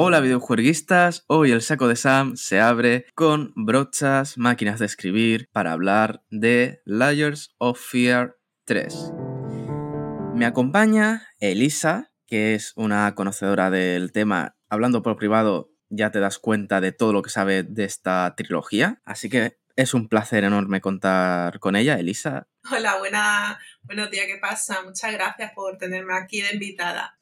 Hola videojueguistas, hoy el saco de Sam se abre con brochas, máquinas de escribir para hablar de Layers of Fear 3. Me acompaña Elisa, que es una conocedora del tema. Hablando por privado, ya te das cuenta de todo lo que sabe de esta trilogía, así que es un placer enorme contar con ella, Elisa. Hola, buena, buenos días, ¿qué pasa? Muchas gracias por tenerme aquí de invitada.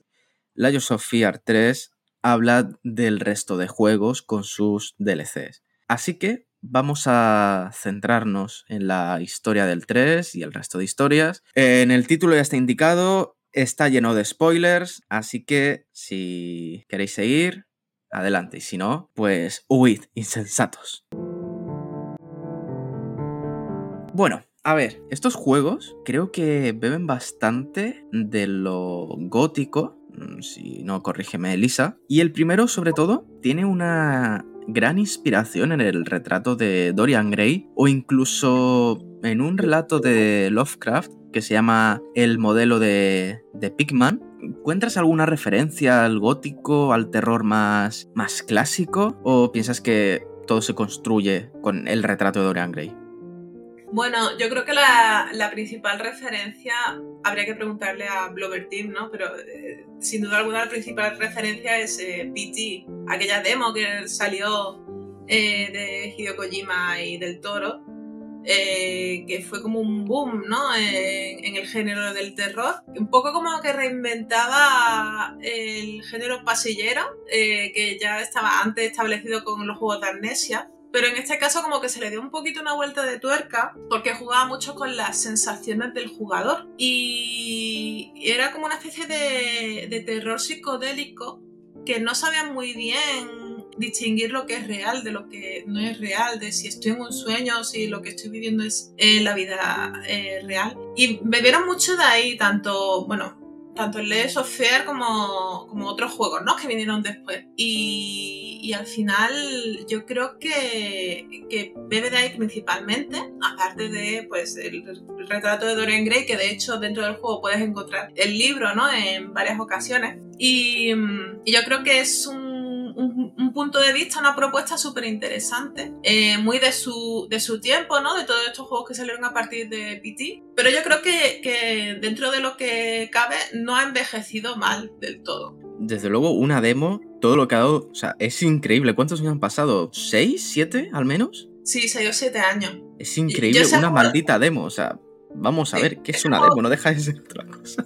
Layers of Fear 3 habla del resto de juegos con sus DLCs. Así que vamos a centrarnos en la historia del 3 y el resto de historias. En el título ya está indicado, está lleno de spoilers, así que si queréis seguir, adelante. Y si no, pues huid, insensatos. Bueno, a ver, estos juegos creo que beben bastante de lo gótico si no, corrígeme Elisa. Y el primero, sobre todo, tiene una gran inspiración en el retrato de Dorian Gray o incluso en un relato de Lovecraft que se llama El modelo de, de Pigman. ¿Encuentras alguna referencia al gótico, al terror más, más clásico? ¿O piensas que todo se construye con el retrato de Dorian Gray? Bueno, yo creo que la, principal referencia habría que preguntarle a Blover Team, ¿no? Pero eh, sin duda alguna la principal referencia es eh, PT, aquella demo que salió eh, de Hideo Kojima y del Toro, que fue como un boom, ¿no? en el género del terror. Un poco como que reinventaba el género pasillero, que ya estaba antes establecido con los juegos de amnesia pero en este caso como que se le dio un poquito una vuelta de tuerca porque jugaba mucho con las sensaciones del jugador y era como una especie de, terror psicodélico que no sabía muy bien distinguir lo que es real de lo que no es real, de si estoy en un sueño o si lo que estoy viviendo es eh, la vida eh, real. Y bebieron mucho de ahí, tanto, bueno, tanto el Legends of como, como otros juegos, ¿no? Que vinieron después. Y, y al final yo creo que, que, bebe de ahí principalmente, aparte de pues el, retrato de Dorian Gray, que de hecho dentro del juego puedes encontrar el libro, ¿no? En varias ocasiones. Y yo creo que es un un, punto de vista, una propuesta súper interesante, eh, muy de su, de su tiempo, ¿no? De todos estos juegos que salieron a partir de PT. Pero yo creo que, que dentro de lo que cabe no ha envejecido mal del todo. Desde luego, una demo, todo lo que ha dado, o sea, es increíble. ¿Cuántos años han pasado? ¿Seis? ¿Siete al menos? Sí, seis o siete años. Es increíble, una maldita demo, o sea, vamos a ver, ¿qué es una demo? No deja de ser otra cosa.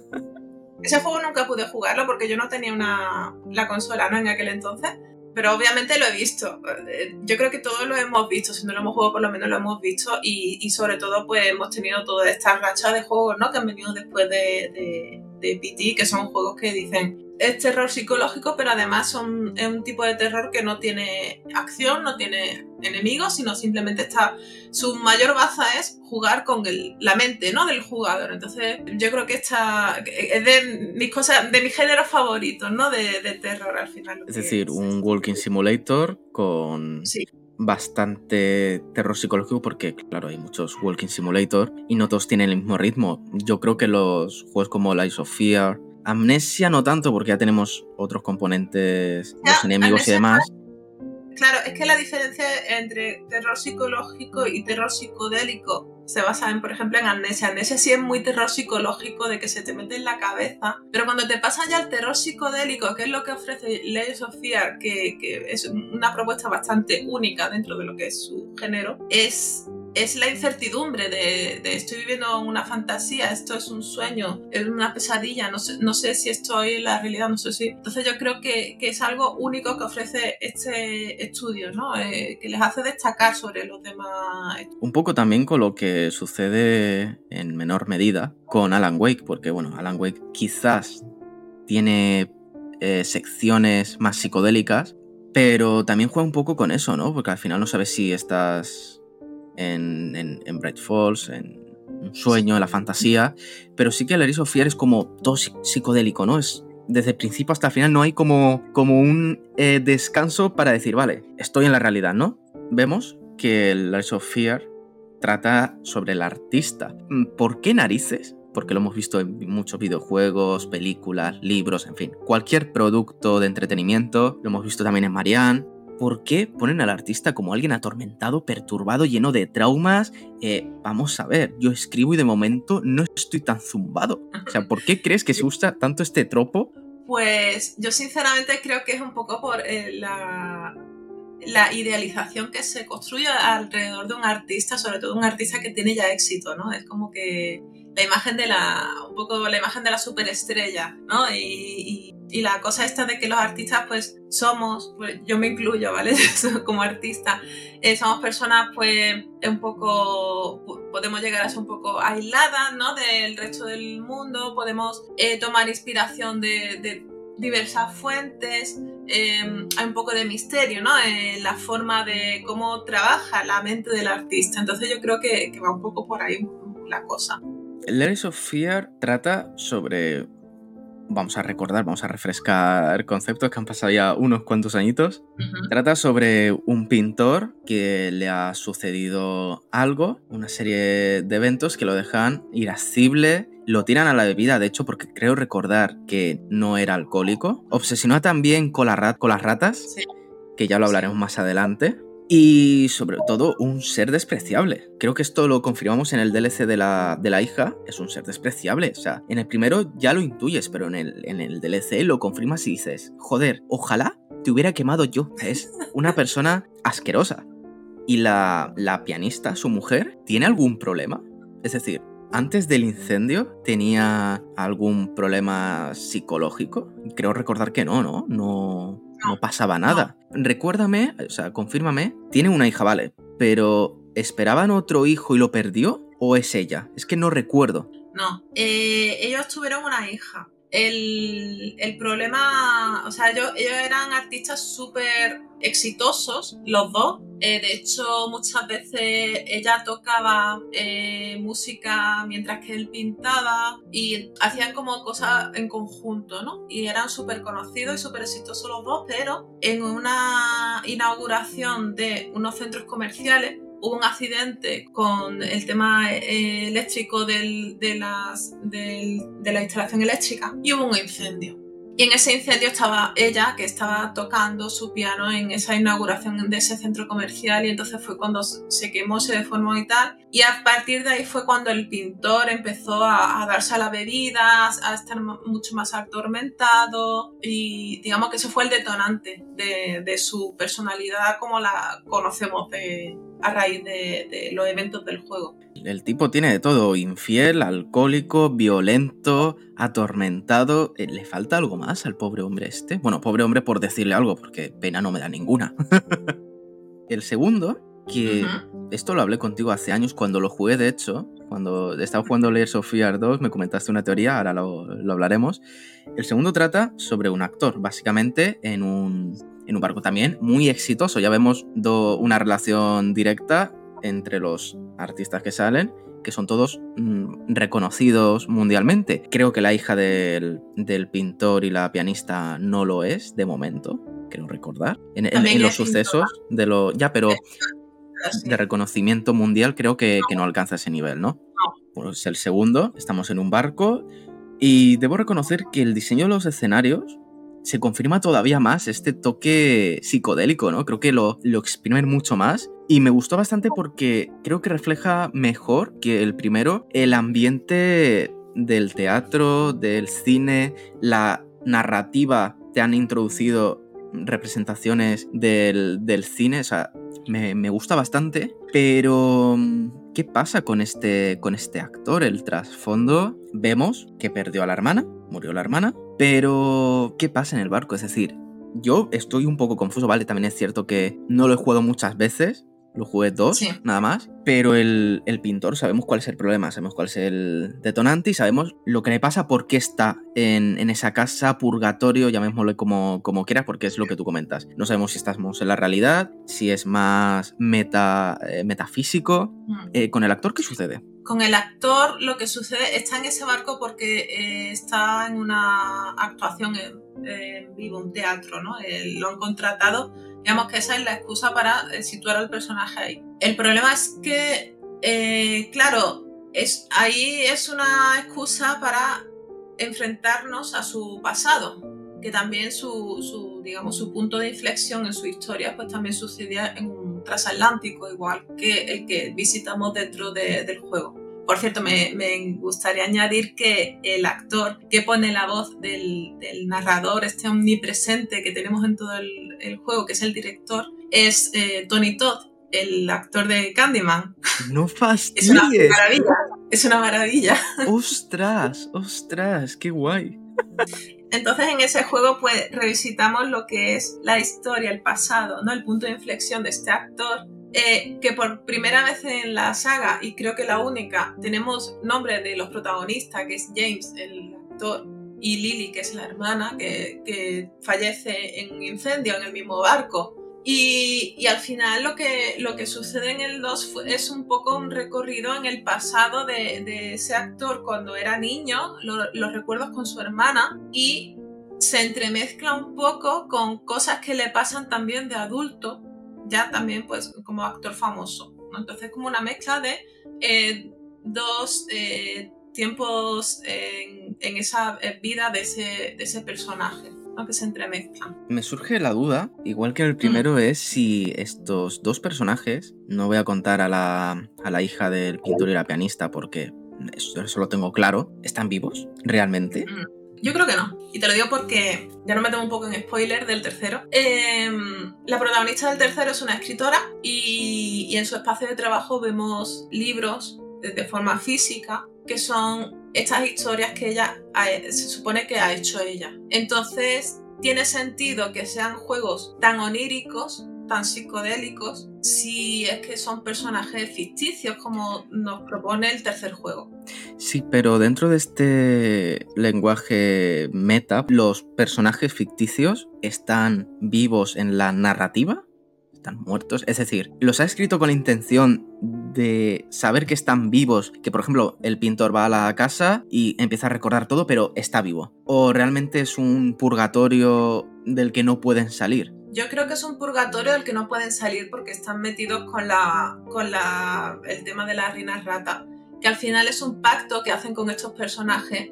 Ese juego nunca pude jugarlo porque yo no tenía una, la consola ¿no? en aquel entonces. Pero obviamente lo he visto. Eh, yo creo que todos lo hemos visto. Si no lo hemos jugado, por lo menos lo hemos visto. Y, y sobre todo, pues hemos tenido todas estas rachas de juegos ¿no? que han venido después de, de, de PT, que son juegos que dicen es terror psicológico, pero además son, es un tipo de terror que no tiene acción, no tiene enemigos, sino simplemente está. Su mayor baza es jugar con la mente ¿no? del jugador. Entonces, yo creo que esta es de mis cosas, de mis géneros favoritos, ¿no? De, terror al final. Es decir, un walking simulator con. bastante terror psicológico porque, claro, hay muchos Walking Simulator y no todos tienen el mismo ritmo. Yo creo que los juegos como Lies of Fear, Amnesia no tanto porque ya tenemos otros componentes, los enemigos y demás. Claro, es que la diferencia entre terror psicológico y terror psicodélico se basa en, por ejemplo, en Amnesia. Amnesia sí es muy terror psicológico de que se te mete en la cabeza, pero cuando te pasa ya el terror psicodélico, que es lo que ofrece Legends of Fear, que, que es una propuesta bastante única dentro de lo que es su género, es es la incertidumbre de, estoy viviendo una fantasía, esto es un sueño, es una pesadilla, no sé, no sé si estoy en la realidad, no sé si... Entonces yo creo que, es algo único que ofrece este estudio, ¿no? Eh, que les hace destacar sobre los demás. Un poco también con lo que sucede en menor medida con Alan Wake, porque bueno, Alan Wake quizás tiene eh, secciones más psicodélicas, pero también juega un poco con eso, ¿no? Porque al final no sabes si estás en, en, Bright Falls, en un sueño, en la fantasía, pero sí que el of Fear es como todo psicodélico, ¿no? Es desde el principio hasta el final no hay como, como un eh, descanso para decir, vale, estoy en la realidad, ¿no? Vemos que el Layers of Fear trata sobre el artista. Mm, ¿Por qué narices porque lo hemos visto en muchos videojuegos, películas, libros, en fin, cualquier producto de entretenimiento, lo hemos visto también en Marianne. ¿Por qué ponen al artista como alguien atormentado, perturbado, lleno de traumas? Eh, vamos a ver, yo escribo y de momento no estoy tan zumbado. O sea, ¿por qué crees que se usa tanto este tropo? Pues yo sinceramente creo que es un poco por eh, la, la idealización que se construye alrededor de un artista, sobre todo un artista que tiene ya éxito, ¿no? Es como que la imagen de la, un poco la imagen de la superestrella, ¿no? Y, la cosa esta de que los artistas pues somos, pues, yo me incluyo, ¿vale? Como artista, eh, somos personas pues un poco, podemos llegar a ser un poco aisladas, ¿no? Del resto del mundo, podemos eh, tomar inspiración de, diversas fuentes, em, hay un poco de misterio, ¿no? En la forma de cómo trabaja la mente del artista. Entonces yo creo que, que va un poco por ahí la cosa. Layers of Fear trata sobre. Vamos a recordar, vamos a refrescar conceptos que han pasado ya unos cuantos añitos. Trata sobre un pintor que le ha sucedido algo, una serie de eventos que lo dejan irascible, lo tiran a la bebida, de hecho, porque creo recordar que no era alcohólico. Obsesionó también con, con las ratas, que ya lo hablaremos más adelante. Y sobre todo un ser despreciable. Creo que esto lo confirmamos en el DLC de la, de la hija. Es un ser despreciable. O sea, en el primero ya lo intuyes, pero en el, en el DLC lo confirmas y dices, joder, ojalá te hubiera quemado yo. Es una persona asquerosa. Y la, la pianista, su mujer, ¿tiene algún problema? Es decir, antes del incendio tenía algún problema psicológico. Creo recordar que no, ¿no? No, no pasaba nada. Recuérdame, o sea, confírmame, tiene una hija, vale, pero ¿esperaban otro hijo y lo perdió? ¿O es ella? Es que no recuerdo. No, eh, ellos tuvieron una hija. El, el problema, o sea, ellos, eran artistas súper exitosos, los dos. Eh, de hecho, muchas veces ella tocaba eh, música mientras que él pintaba y hacían como cosas en conjunto, ¿no? Y eran súper conocidos y súper exitosos los dos, pero en una inauguración de unos centros comerciales hubo un accidente con el tema eh, eléctrico de, las, la instalación eléctrica y hubo un incendio. Y en ese incendio estaba ella, que estaba tocando su piano en esa inauguración de ese centro comercial y entonces fue cuando se quemó, se deformó y tal. Y a partir de ahí fue cuando el pintor empezó a, darse a la bebida, a estar mucho más atormentado y digamos que eso fue el detonante de, de su personalidad como la conocemos de, a raíz de, los eventos del juego. El tipo tiene de todo, infiel, alcohólico, violento, atormentado. Eh, ¿Le falta algo más al pobre hombre este? Bueno, pobre hombre por decirle algo, porque pena no me da ninguna. el segundo, que esto lo hablé contigo hace años cuando lo jugué, de hecho, cuando estaba jugando Layers of Fear 2, me comentaste una teoría, ahora lo, lo hablaremos. El segundo trata sobre un actor, básicamente en un, en un barco también muy exitoso. Ya vemos una relación directa entre los artistas que salen, que son todos mm, reconocidos mundialmente. Creo que la hija del, pintor y la pianista no lo es de momento, creo recordar. En, los sucesos de lo. Ya, pero de reconocimiento mundial creo que, que no alcanza ese nivel, ¿no? Pues el segundo, estamos en un barco y debo reconocer que el diseño de los escenarios se confirma todavía más este toque psicodélico, ¿no? Creo que lo, lo exprimen mucho más. Y me gustó bastante porque creo que refleja mejor que el primero el ambiente del teatro, del cine, la narrativa. Te han introducido representaciones del, del cine, o sea, me, me, gusta bastante, pero ¿qué pasa con este, con este actor? El trasfondo, vemos que perdió a la hermana, murió la hermana, pero, ¿qué pasa en el barco? Es decir, yo estoy un poco confuso, ¿vale? También es cierto que no lo he jugado muchas veces, lo jugué dos, nada más. Pero el, pintor, sabemos cuál es el problema, sabemos cuál es el detonante y sabemos lo que le pasa, por qué está en, esa casa, purgatorio, llamémoslo como, como quieras, porque es lo que tú comentas. No sabemos si estamos en la realidad, si es más meta, eh, metafísico. Mm. Eh, ¿Con el actor qué sucede? Con el actor lo que sucede, está en ese barco porque eh, está en una actuación en, vivo, un teatro, ¿no? Eh, lo han contratado, digamos que esa es la excusa para eh, situar al personaje ahí. El problema es que, claro, es, ahí es una excusa para enfrentarnos a su pasado, que también su, digamos, su punto de inflexión en su historia pues también sucedía en un transatlántico, igual que el que visitamos dentro del juego. Por cierto, me, gustaría añadir que el actor que pone la voz del, narrador, este omnipresente que tenemos en todo el, juego, que es el director, es eh, Tony Todd, el actor de Candyman. No fastidies. es una maravilla. Es una maravilla. Ostras, ostras, qué guay. Entonces en ese juego pues revisitamos lo que es la historia, el pasado, ¿no? El punto de inflexión de este actor eh, que por primera vez en la saga, y creo que la única, tenemos nombre de los protagonistas, que es James, el actor, y Lily, que es la hermana, que, que fallece en un incendio en el mismo barco. Y, y, al final lo que, lo que sucede en el 2 es un poco un recorrido en el pasado de, de ese actor cuando era niño, los recuerdos con su hermana, y se entremezcla un poco con cosas que le pasan también de adulto, ya también pues como actor famoso. ¿no? Entonces como una mezcla de eh, dos eh, tiempos en, en, esa eh, vida de ese, de ese personaje. Que se entremezclan. Me surge la duda, igual que el primero, es si estos dos personajes, no voy a contar a la, a la hija del pintor y la pianista porque eso, eso, lo tengo claro, ¿están vivos realmente? Yo creo que no. Y te lo digo porque ya no me tengo un poco en spoiler del tercero. Em, la protagonista del tercero es una escritora y, y en su espacio de trabajo vemos libros de, forma física que son estas historias que ella se supone que ha hecho ella. Entonces tiene sentido que sean juegos tan oníricos tan psicodélicos si es que son personajes ficticios como nos propone el tercer juego. Sí, pero dentro de este lenguaje meta, los personajes ficticios están vivos en la narrativa, están muertos, es decir, los ha escrito con la intención de saber que están vivos, que por ejemplo el pintor va a la casa y empieza a recordar todo, pero está vivo. O realmente es un purgatorio del que no pueden salir. Yo creo que es un purgatorio del que no pueden salir porque están metidos con, la, con la, el tema de las reinas rata, que al final es un pacto que hacen con estos personajes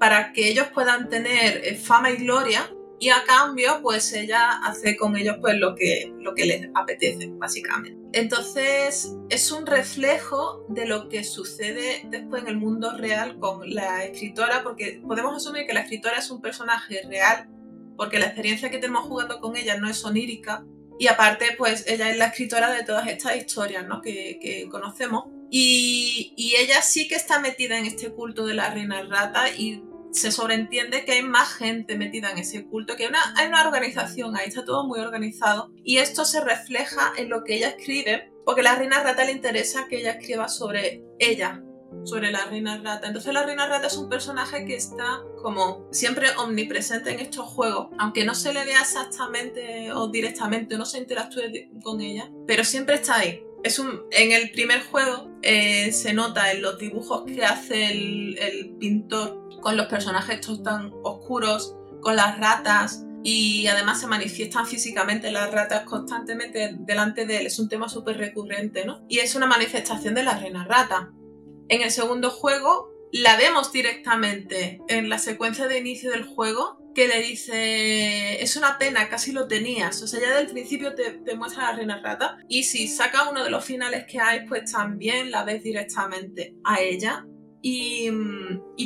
para que ellos puedan tener eh, fama y gloria y a cambio pues ella hace con ellos pues lo que, lo que les apetece básicamente. Entonces es un reflejo de lo que sucede después en el mundo real con la escritora porque podemos asumir que la escritora es un personaje real porque la experiencia que tenemos jugando con ella no es onírica y aparte pues ella es la escritora de todas estas historias ¿no? que, conocemos y, ella sí que está metida en este culto de la reina rata y se sobreentiende que hay más gente metida en ese culto, que hay una, hay una organización, ahí está todo muy organizado y esto se refleja en lo que ella escribe porque a la reina rata le interesa que ella escriba sobre ella, sobre la reina rata. Entonces la reina rata es un personaje que está como siempre omnipresente en estos juegos, aunque no se le vea exactamente o directamente, no se interactúe con ella, pero siempre está ahí. Es un, en el primer juego eh, se nota en los dibujos que hace el, el pintor con los personajes estos tan oscuros, con las ratas, y además se manifiestan físicamente las ratas constantemente delante de él. Es un tema súper recurrente, ¿no? Y es una manifestación de la reina rata. En el segundo juego la vemos directamente en la secuencia de inicio del juego que le dice, es una pena, casi lo tenías. O sea, ya del principio te, muestra la reina rata. Y si saca uno de los finales que hay, pues también la ves directamente a ella. Y,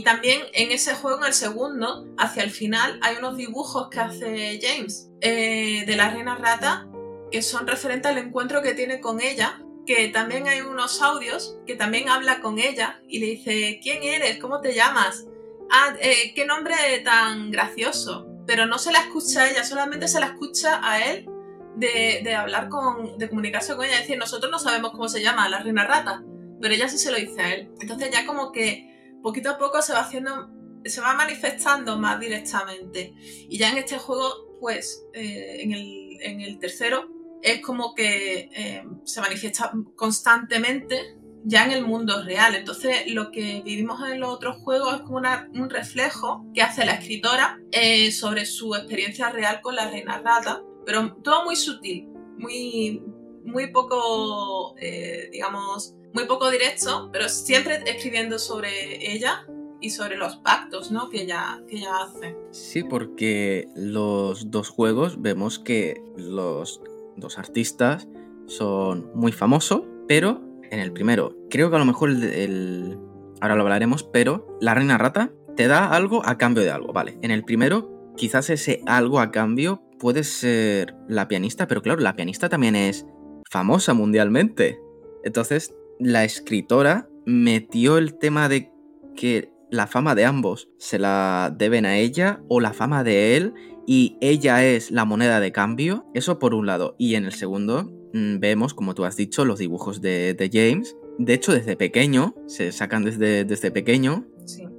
también en ese juego, en el segundo, hacia el final, hay unos dibujos que hace James eh, de la reina rata que son referentes al encuentro que tiene con ella que también hay unos audios que también habla con ella y le dice, ¿quién eres? ¿Cómo te llamas? Ah, eh, qué nombre tan gracioso. Pero no se la escucha a ella, solamente se la escucha a él de, hablar con, de comunicarse con ella. Es decir, nosotros no sabemos cómo se llama la reina rata, pero ella sí se lo dice a él. Entonces ya como que poquito a poco se va haciendo, se va manifestando más directamente. Y ya en este juego, pues, eh, en, el, en el tercero, es como que eh, se manifiesta constantemente ya en el mundo real. Entonces, lo que vivimos en los otros juegos es como un reflejo que hace la escritora eh, sobre su experiencia real con la reina rata, pero todo muy sutil, muy, muy poco, eh, digamos, muy poco directo, pero siempre escribiendo sobre ella y sobre los pactos ¿no? que, ella, que ella hace. Sí, porque los dos juegos vemos que los dos artistas son muy famosos, pero en el primero, creo que a lo mejor el, ahora lo hablaremos, pero la reina rata te da algo a cambio de algo, ¿vale? En el primero, quizás ese algo a cambio puede ser la pianista, pero claro, la pianista también es famosa mundialmente. Entonces, la escritora metió el tema de que la fama de ambos se la deben a ella o la fama de él y ella es la moneda de cambio. Eso por un lado. Y en el segundo mm, vemos, como tú has dicho, los dibujos de, James. De hecho, desde pequeño, se sacan desde, desde pequeño.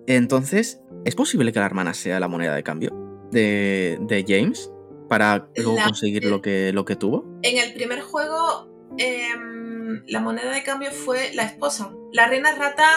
Entonces, ¿es posible que la hermana sea la moneda de cambio de, James para luego conseguir lo que, lo que tuvo? En el primer juego, em, la moneda de cambio fue la esposa. La reina rata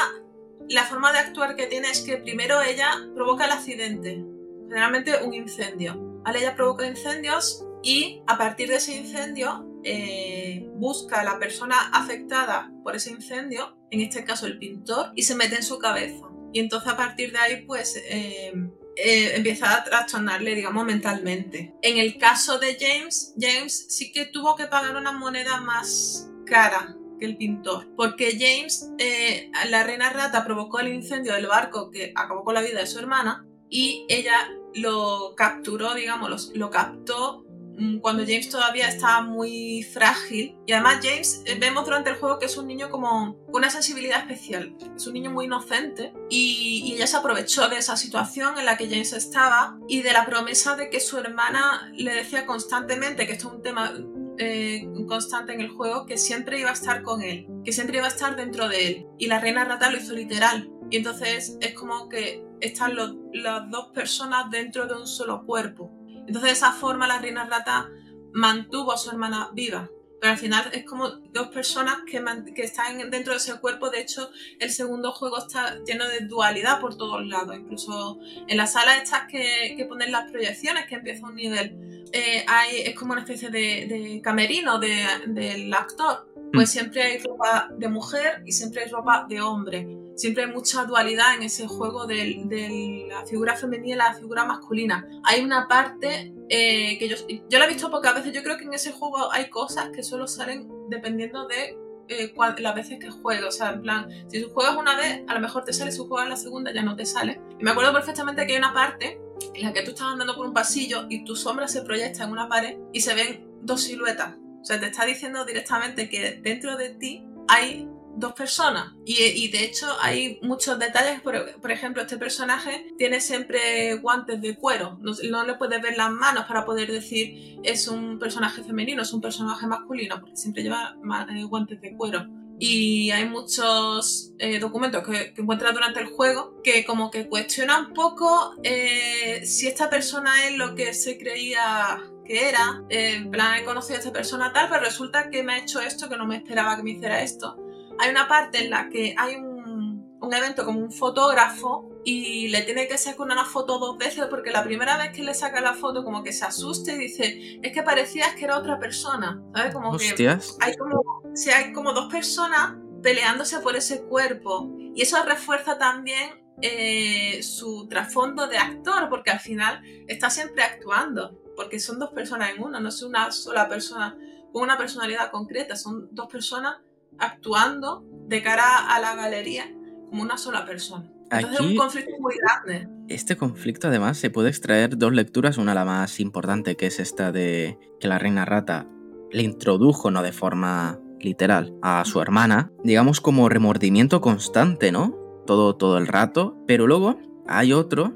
la forma de actuar que tiene es que primero ella provoca el accidente, generalmente un incendio. Ella provoca incendios y a partir de ese incendio eh, busca a la persona afectada por ese incendio, en este caso el pintor, y se mete en su cabeza. Y entonces a partir de ahí pues eh, eh, empieza a trastornarle, digamos, mentalmente. En el caso de James, James sí que tuvo que pagar una moneda más cara que el pintor. Porque James, eh, la reina rata, provocó el incendio del barco que acabó con la vida de su hermana y ella lo capturó, digamos, lo, captó mm, cuando James todavía estaba muy frágil. Y además James, eh, vemos durante el juego que es un niño como con una sensibilidad especial. Es un niño muy inocente y, y, ella se aprovechó de esa situación en la que James estaba y de la promesa de que su hermana le decía constantemente, que esto es un tema eh, constante en el juego que siempre iba a estar con él, que siempre iba a estar dentro de él. Y la reina rata lo hizo literal. Y entonces es como que están las dos personas dentro de un solo cuerpo. Entonces de esa forma la reina rata mantuvo a su hermana viva. Pero al final es como dos personas que, que, están dentro de ese cuerpo. De hecho, el segundo juego está lleno de dualidad por todos lados. Incluso en la sala estas que, que ponen las proyecciones, que empieza un nivel, eh, hay, es como una especie de, camerino del actor. Pues mm. siempre hay ropa de mujer y siempre hay ropa de hombre. Siempre hay mucha dualidad en ese juego de, la figura femenina y la figura masculina. Hay una parte eh, que yo, yo la he visto pocas veces. Yo creo que en ese juego hay cosas que solo salen dependiendo de eh, las veces que juegas. O sea, en plan, si tú juegas una vez, a lo mejor te sale. Si juegas la segunda, ya no te sale. Y me acuerdo perfectamente que hay una parte en la que tú estás andando por un pasillo y tu sombra se proyecta en una pared y se ven dos siluetas. O sea, te está diciendo directamente que dentro de ti hay dos personas. Y, de hecho hay muchos detalles. Por, ejemplo, este personaje tiene siempre guantes de cuero. No, le puedes ver las manos para poder decir es un personaje femenino, es un personaje masculino, porque siempre lleva eh, guantes de cuero. Y hay muchos eh, documentos que, que, encuentras durante el juego que como que cuestionan un poco eh, si esta persona es lo que se creía que era. en plan, he conocido a esta persona tal, pero resulta que me ha hecho esto que no me esperaba que me hiciera esto hay una parte en la que hay un, evento como un fotógrafo y le tiene que sacar una foto dos veces porque la primera vez que le saca la foto como que se asusta y dice, es que parecías que era otra persona, ¿sabes? Como que hay como, si hay como dos personas peleándose por ese cuerpo y eso refuerza también eh, su trasfondo de actor porque al final está siempre actuando porque son dos personas en una, no es una sola persona con una personalidad concreta, son dos personas actuando de cara a la galería como una sola persona. Entonces es un conflicto muy grande. Este conflicto además se puede extraer dos lecturas, una la más importante que es esta de que la reina rata le introdujo, no de forma literal, a su hermana, digamos como remordimiento constante, ¿no? Todo, todo el rato, pero luego hay otro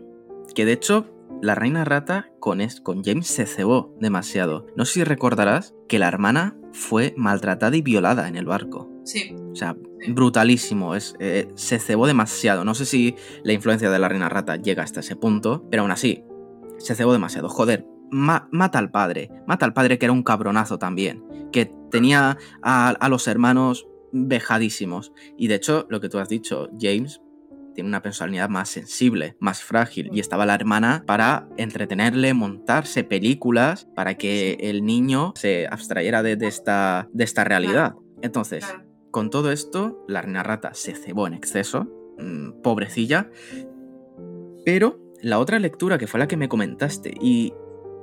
que de hecho la reina rata con, con James se cebó demasiado. No sé si recordarás que la hermana fue maltratada y violada en el barco. Sí. O sea, brutalísimo. Es, eh, se cebó demasiado. No sé si la influencia de la reina rata llega hasta ese punto, pero aún así, se cebó demasiado. Joder, mata al padre. Mata al padre que era un cabronazo también. Que tenía a los hermanos vejadísimos. Y de hecho, lo que tú has dicho, James tiene una personalidad más sensible, más frágil, y estaba la hermana para entretenerle, montarse películas para que el niño se abstrayera de, esta, de esta realidad. Entonces, con todo esto, la reina rata se cebó en exceso, mm, pobrecilla, pero la otra lectura que fue la que me comentaste, y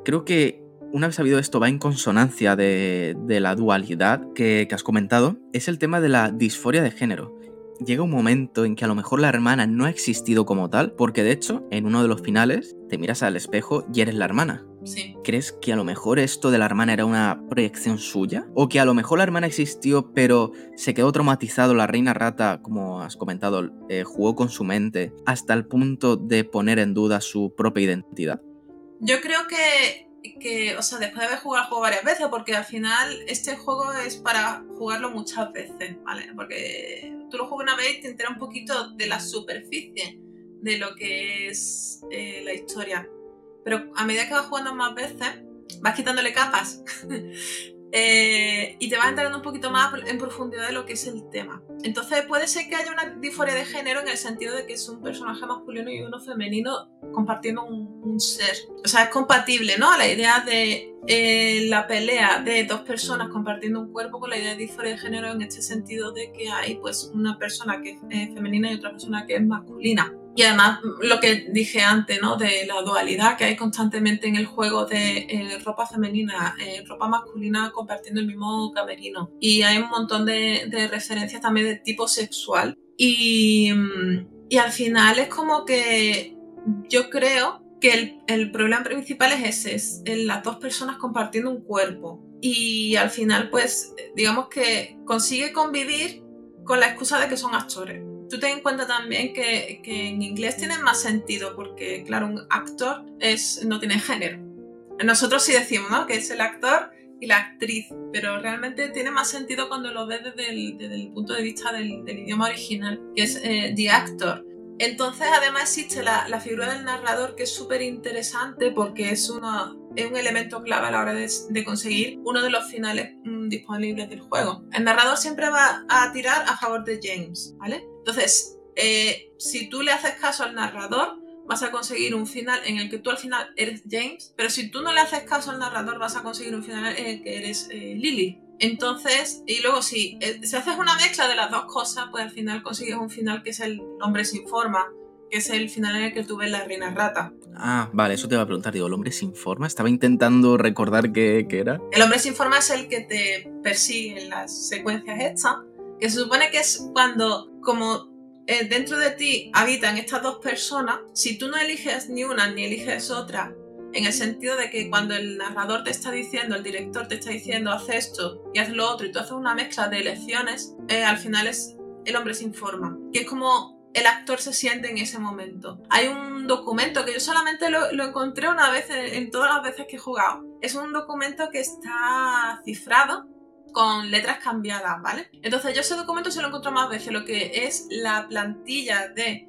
creo que una vez sabido esto va en consonancia de, la dualidad que, que has comentado, es el tema de la disforia de género llega un momento en que a lo mejor la hermana no ha existido como tal, porque de hecho, en uno de los finales, te miras al espejo y eres la hermana. ¿Crees que a lo mejor esto de la hermana era una proyección suya? ¿O que a lo mejor la hermana existió pero se quedó traumatizado, la reina rata, como has comentado, eh, jugó con su mente hasta el punto de poner en duda su propia identidad? Yo creo que, que, o sea, después de haber jugado el juego varias veces, porque al final este juego es para jugarlo muchas veces, ¿vale? Porque tú lo juegas una vez y te enteras un poquito de la superficie de lo que es eh, la historia. Pero a medida que vas jugando más veces, vas quitándole capas eh, y te vas entrando un poquito más en profundidad de lo que es el tema. Entonces puede ser que haya una disforia de género en el sentido de que es un personaje masculino y uno femenino compartiendo un, ser. O sea, es compatible, ¿no? La idea de eh, la pelea de dos personas compartiendo un cuerpo con la idea de disforia de género en este sentido de que hay pues una persona que es femenina y otra persona que es masculina. Y además, lo que dije antes, ¿no? De la dualidad que hay constantemente en el juego de eh, ropa femenina, eh, ropa masculina compartiendo el mismo camerino. Y hay un montón de, referencias también de tipo sexual. Y, y, al final es como que yo creo que el, el problema principal es ese, es las dos personas compartiendo un cuerpo. Y al final, pues, digamos que consigue convivir con la excusa de que son actores tú ten en cuenta también que, en inglés tiene más sentido porque, claro, un actor es, no tiene género. Nosotros sí decimos, ¿no? Que es el actor y la actriz, pero realmente tiene más sentido cuando lo ves desde el, punto de vista del, idioma original, que es eh, the actor. Entonces, además existe la, la figura del narrador que es súper interesante porque es, uno, es un elemento clave a la hora de, de conseguir uno de los finales mm, disponibles del juego. El narrador siempre va a tirar a favor de James, ¿vale? Entonces, eh, si tú le haces caso al narrador, vas a conseguir un final en el que tú al final eres James, pero si tú no le haces caso al narrador, vas a conseguir un final en el que eres eh, Lily. Entonces, y luego si, eh, si haces una mezcla de las dos cosas, pues al final consigues un final que es el hombre sin forma, que es el final en el que tú ves la reina rata. Ah, vale, eso te iba a preguntar. Digo, ¿el hombre sin forma? Estaba intentando recordar qué, qué era. El hombre sin forma es el que te persigue en las secuencias estas, que se supone que es cuando, como eh, dentro de ti habitan estas dos personas, si tú no eliges ni una ni eliges otra, en el sentido de que cuando el narrador te está diciendo, el director te está diciendo, haz esto y haz lo otro, y tú haces una mezcla de elecciones, eh, al final es el hombre sin forma, que es como el actor se siente en ese momento. Hay un documento que yo solamente lo, encontré una vez en, todas las veces que he jugado. Es un documento que está cifrado con letras cambiadas, ¿vale? Entonces yo ese documento se lo encuentro más veces, lo que es la plantilla de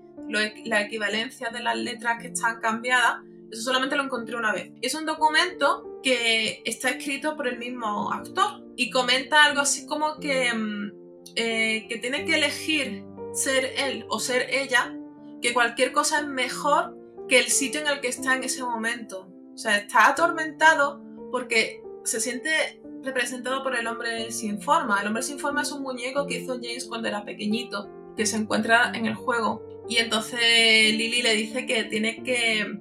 la equivalencia de las letras que están cambiadas, eso solamente lo encontré una vez. Es un documento que está escrito por el mismo actor y comenta algo así como que, mm, eh, que tiene que elegir ser él o ser ella, que cualquier cosa es mejor que el sitio en el que está en ese momento. O sea, está atormentado porque se siente representado por el hombre sin forma. El hombre sin forma es un muñeco que hizo James cuando era pequeñito, que se encuentra en el juego. Y entonces Lily le dice que tiene que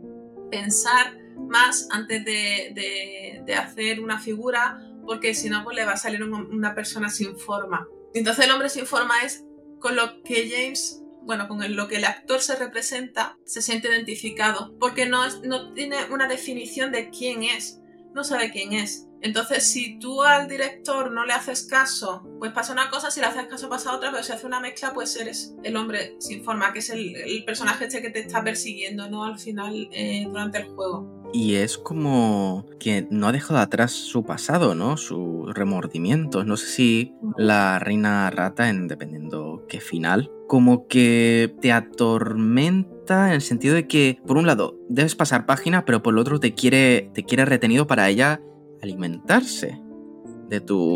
pensar más antes de, hacer una figura, porque si no, pues le va a salir una persona sin forma. Entonces el hombre sin forma es con lo que James, bueno, con lo que el actor se representa, se siente identificado, porque no, no tiene una definición de quién es, no sabe quién es. Entonces, si tú al director no le haces caso, pues pasa una cosa, si le haces caso pasa otra, pero si hace una mezcla, pues eres el hombre sin forma, que es el, personaje este que te está persiguiendo, ¿no? Al final, eh, durante el juego. Y es como que no ha dejado atrás su pasado, ¿no? Sus remordimientos. No sé si la reina rata, en dependiendo qué final, como que te atormenta en el sentido de que, por un lado, debes pasar página, pero por el otro te quiere, te quiere retenido para ella alimentarse de tu,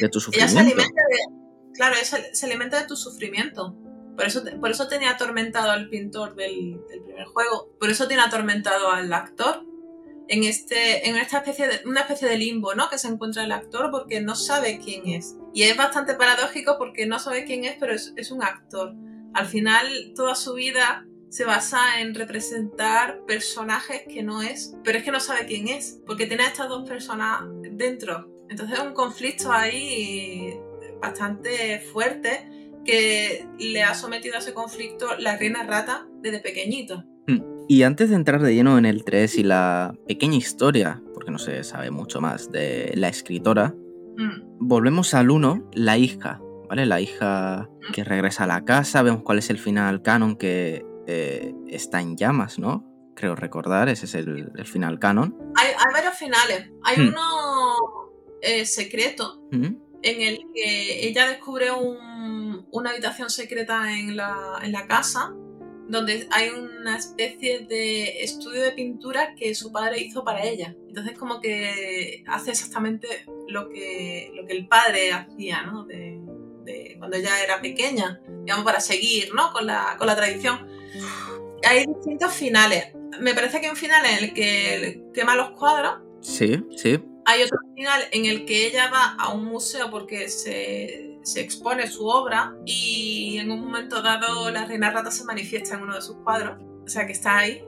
de tu sufrimiento. se alimenta de, claro, se, alimenta de tu sufrimiento. Por eso, por eso tenía atormentado al pintor del, primer juego. Por eso tiene atormentado al actor. En, este, en esta especie de, una especie de limbo, ¿no? Que se encuentra el actor porque no sabe quién es. Y es bastante paradójico porque no sabe quién es, pero es, un actor. Al final, toda su vida se basa en representar personajes que no es, pero es que no sabe quién es, porque tiene a estas dos personas dentro. Entonces es un conflicto ahí bastante fuerte que le ha sometido a ese conflicto la reina rata desde pequeñito. Hmm. Y antes de entrar de lleno en el 3 y la pequeña historia, porque no se sabe mucho más de la escritora, hmm. volvemos al 1, la hija, ¿vale? La hija hmm. que regresa a la casa, vemos cuál es el final canon que eh, está en llamas, ¿no? Creo recordar, ese es el, final canon. Hay, varios finales. Hay uno eh, secreto en el que ella descubre una habitación secreta en la, en la casa donde hay una especie de estudio de pintura que su padre hizo para ella. Entonces como que hace exactamente lo que, lo que el padre hacía, ¿no? De, cuando ella era pequeña, digamos, para seguir, ¿no? Con la, con la tradición. Hay distintos finales. Me parece que hay un final en el que quema los cuadros. Sí, sí. Hay otro final en el que ella va a un museo porque se se expone su obra y en un momento dado la reina rata se manifiesta en uno de sus cuadros. O sea que está ahí.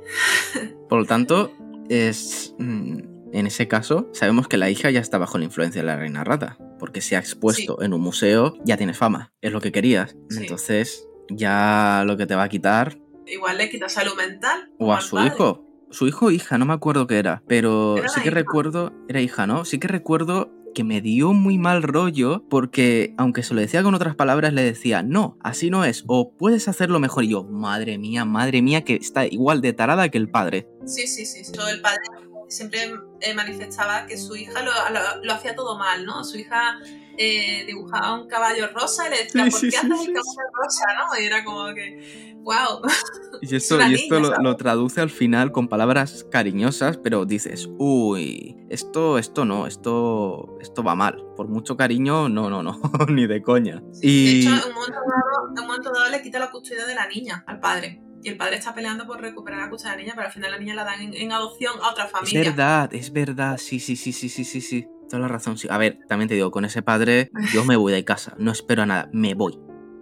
Por lo tanto, es. Mm, en ese caso, sabemos que la hija ya está bajo la influencia de la reina rata. Porque se ha expuesto en un museo, ya tienes fama. Es lo que querías. Entonces, ya lo que te va a quitar. Igual le quita salud mental. O a su hijo. Su hijo o hija, no me acuerdo qué era. Pero sí que recuerdo. Era hija, ¿no? Sí que recuerdo que me dio muy mal rollo porque aunque se lo decía con otras palabras le decía, no, así no es, o puedes hacerlo mejor. Y yo, madre mía, madre mía, que está igual de tarada que el padre. Sí, sí, sí, todo el padre siempre eh, manifestaba que su hija lo, hacía todo mal, ¿no? Su hija eh, dibujaba un caballo rosa y le decía, ¿por qué haces el caballo rosa? ¿no? Y era como que, wow. Y esto, y esto lo, traduce al final con palabras cariñosas, pero dices, uy, esto, esto no, esto, esto va mal. Por mucho cariño, no, no, no, ni de coña. y... De hecho, en un, momento dado, en un momento dado le quita la custodia de la niña al padre y el padre está peleando por recuperar la custodia de la niña, pero al final la niña la dan en, adopción a otra familia. Es verdad, es verdad, sí, sí, sí, sí, sí, sí, sí. Toda la razón. Sí. A ver, también te digo, con ese padre yo me voy de casa, no espero a nada, me voy.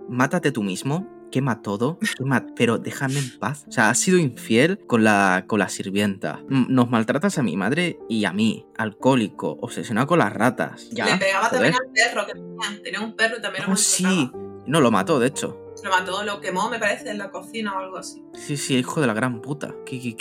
Mátate tú mismo, quema todo, quema, pero déjame en paz. O sea, has sido infiel con la, con la sirvienta. Nos maltratas a mi madre y a mí, alcohólico, obsesionado con las ratas. Ya, Le pegaba también al perro que tenía. Tenía un perro y también lo oh, sí. No, lo mató, de hecho. Lo mató, lo quemó, me parece, en la cocina o algo así. Sí, sí, hijo de la gran puta. Que,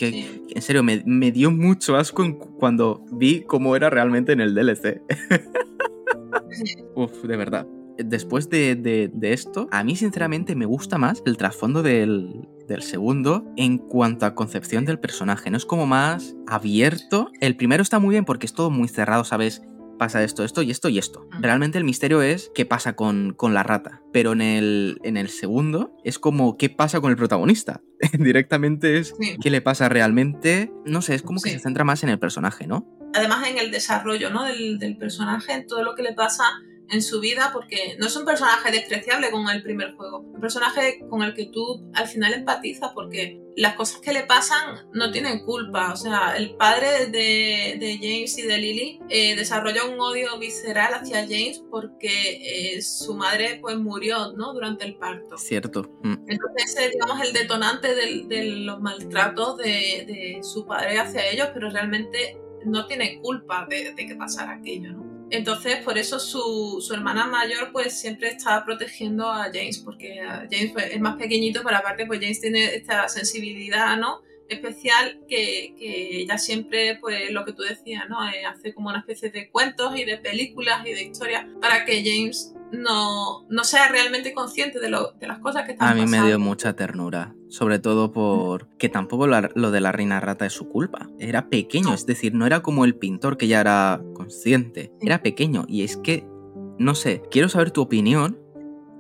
En serio, me, dio mucho asco cuando vi cómo era realmente en el DLC. Uf, de verdad. Después de, esto, a mí sinceramente me gusta más el trasfondo del, del segundo en cuanto a concepción del personaje. No es como más abierto. El primero está muy bien porque es todo muy cerrado, ¿sabes? Pasa esto, esto y esto y esto. Realmente el misterio es qué pasa con, con la rata. Pero en el, en el segundo es como qué pasa con el protagonista. Directamente es qué le pasa realmente. No sé, es como que se centra más en el personaje, ¿no? Además en el desarrollo ¿no? del, del personaje, en todo lo que le pasa en su vida porque no es un personaje despreciable como el primer juego, un personaje con el que tú al final empatizas porque las cosas que le pasan no tienen culpa, o sea, el padre de, de James y de Lily eh, desarrolla un odio visceral hacia James porque eh, su madre pues murió, ¿no? Durante el parto. Cierto. Mm. Entonces es, digamos, el detonante de los maltratos de, de, su padre hacia ellos, pero realmente no tiene culpa de, de que pasara aquello, ¿no? Entonces, por eso su, su, hermana mayor pues siempre estaba protegiendo a James, porque James pues, es más pequeñito, pero aparte pues James tiene esta sensibilidad, ¿no? especial que, que, ella siempre, pues lo que tú decías, ¿no? Eh, hace como una especie de cuentos y de películas y de historias para que James no, no sea realmente consciente de, lo, de las cosas que están pasando. A mí me dio mucha ternura, sobre todo por que tampoco lo de la reina rata es su culpa. Era pequeño, es decir, no era como el pintor que ya era consciente, era pequeño y es que, no sé, quiero saber tu opinión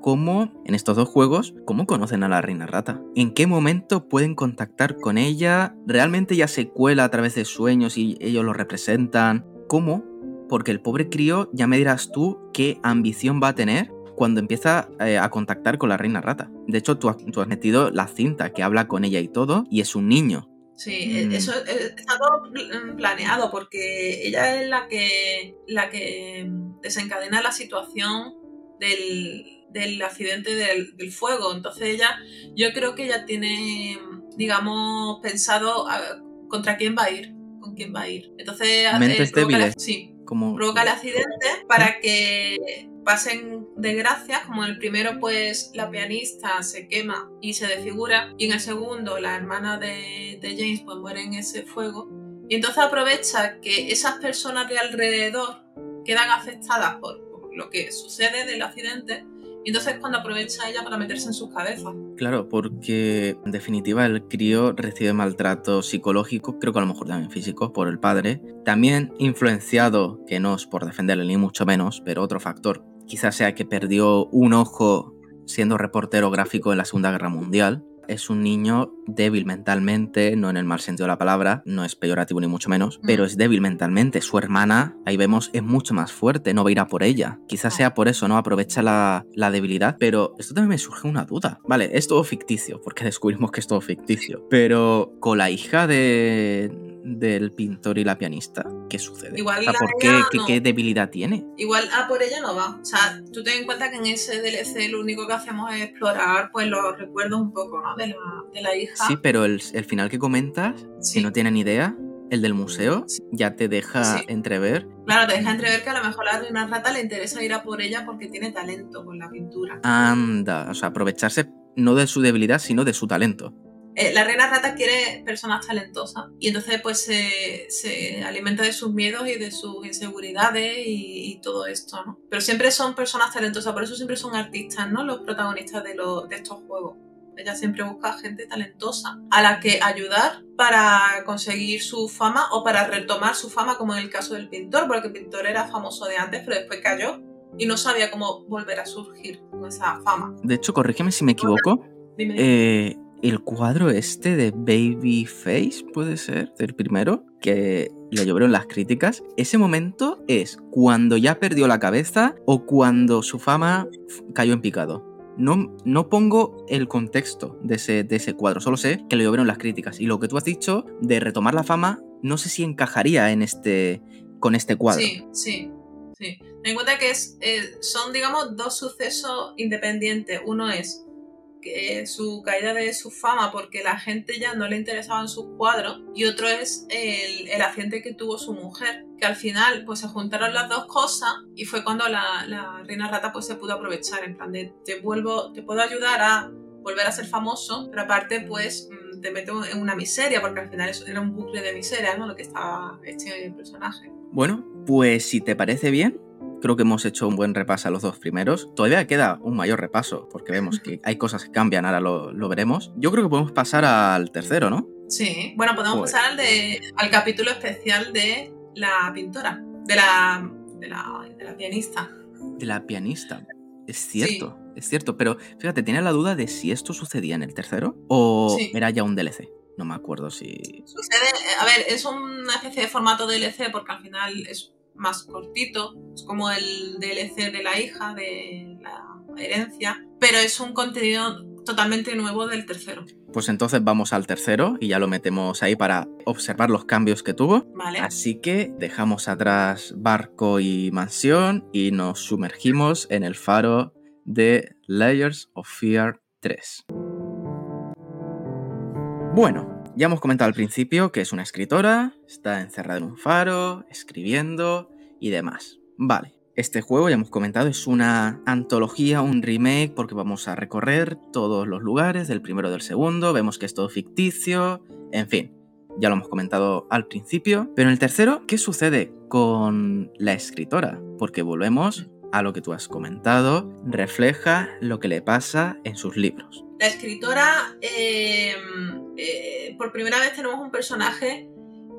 cómo, en estos dos juegos, cómo conocen a la reina rata. ¿En qué momento pueden contactar con ella? ¿Realmente ella se cuela a través de sueños y ellos lo representan? ¿Cómo? Porque el pobre crío, ya me dirás tú qué ambición va a tener cuando empieza eh, a contactar con la reina rata. De hecho, tú, has metido la cinta que habla con ella y todo, y es un niño. Sí, e, mm. eso está todo planeado porque ella es la que, la que desencadena la situación del, del accidente del, del fuego. Entonces ella, yo creo que ella tiene, digamos, pensado a- contra quién va a ir, con quién va a ir. Entonces, Mentes el- débiles. sí, Como... provoca el accidente para que pasen desgracias, como en el primero pues la pianista se quema y se desfigura y en el segundo la hermana de, de James pues muere en ese fuego. Y entonces aprovecha que esas personas de alrededor quedan afectadas por, por lo que sucede del accidente y entonces es cuando aprovecha ella para meterse en sus cabezas. Claro, porque en definitiva el crío recibe maltrato psicológico, creo que a lo mejor también físico, por el padre. También influenciado, que no es por defenderle ni mucho menos, pero otro factor, quizás sea que perdió un ojo siendo reportero gráfico en la Segunda Guerra Mundial. Es un niño débil mentalmente, no en el mal sentido de la palabra, no es peyorativo ni mucho menos, Mm. pero es débil mentalmente. Su hermana, ahí vemos, es mucho más fuerte, no va a ir a por ella. Quizás sea por eso, ¿no? Aprovecha la, la debilidad, pero esto también me surge una duda. Vale, es todo ficticio, porque descubrimos que es todo ficticio, pero con la hija de, del pintor y la pianista, ¿qué sucede? Igual O sea, la ¿por qué, ella qué, no. qué debilidad tiene? Igual a por ella no va. O sea, tú ten en cuenta que en ese DLC lo único que hacemos es explorar pues los recuerdos un poco, ¿no? De la, de la hija. Sí, pero el, el final que comentas, Sí. si no tienen idea, el del museo, Sí. ya te deja Sí. entrever. Claro, te deja entrever que a lo mejor a la reina rata le interesa ir a por ella porque tiene talento con la pintura. Anda, o sea, aprovecharse no de su debilidad, sino de su talento. Eh, la reina rata quiere personas talentosas y entonces pues se, se alimenta de sus miedos y de sus inseguridades y, y todo esto, ¿no? Pero siempre son personas talentosas, por eso siempre son artistas, ¿no? Los protagonistas de, los- de estos juegos. Ella siempre busca gente talentosa a la que ayudar para conseguir su fama o para retomar su fama, como en el caso del pintor, porque el pintor era famoso de antes, pero después cayó y no sabía cómo volver a surgir con esa fama. De hecho, corrígeme si me equivoco, Dime. eh, el cuadro este de Babyface, puede ser, del primero, que le llovieron las críticas, ese momento es cuando ya perdió la cabeza o cuando su fama cayó en picado. No, no pongo el contexto de ese, de ese cuadro, solo sé que le llovieron las críticas. Y lo que tú has dicho de retomar la fama, no sé si encajaría en este, con este cuadro. Sí, sí, sí. Ten en cuenta que es, eh, son, digamos, dos sucesos independientes. Uno es su caída de su fama porque la gente ya no le interesaban sus cuadros y otro es el, el accidente que tuvo su mujer que al final pues se juntaron las dos cosas y fue cuando la, la reina rata pues se pudo aprovechar en plan de te vuelvo te puedo ayudar a volver a ser famoso pero aparte pues mm, te meto en una miseria porque al final era un bucle de miseria no lo que estaba este personaje Bueno, pues si te parece bien, creo que hemos hecho un buen repaso a los dos primeros. Todavía queda un mayor repaso, porque vemos que hay cosas que cambian, ahora lo, lo veremos. Yo creo que podemos pasar al tercero, ¿no? Sí, bueno, podemos Pues- pasar al, de, al capítulo especial de la pintora, de la, de la, de la pianista. De la pianista. Es cierto, es cierto, pero fíjate, tenía la duda de si esto sucedía en el tercero o Sí. era ya un DLC. No me acuerdo si... Sucede, eh, a ver, es una especie de formato DLC porque al final es más cortito, es como el DLC de la hija, de la herencia, pero es un contenido totalmente nuevo del tercero, Pues entonces vamos al tercero y ya lo metemos ahí para observar los cambios que tuvo. ¿vale? Así que dejamos atrás barco y mansión y nos sumergimos en el faro de Layers of Fear 3. Bueno, ya hemos comentado al principio que es una escritora, está encerrada en un faro, escribiendo y demás. Vale, este juego ya hemos comentado es una antología, un remake, porque vamos a recorrer todos los lugares del primero del segundo, vemos que es todo ficticio, en fin, ya lo hemos comentado al principio. Pero en el tercero, ¿qué sucede con la escritora? Porque volvemos a lo que tú has comentado, refleja lo que le pasa en sus libros. La escritora, eh, eh, por primera vez tenemos un personaje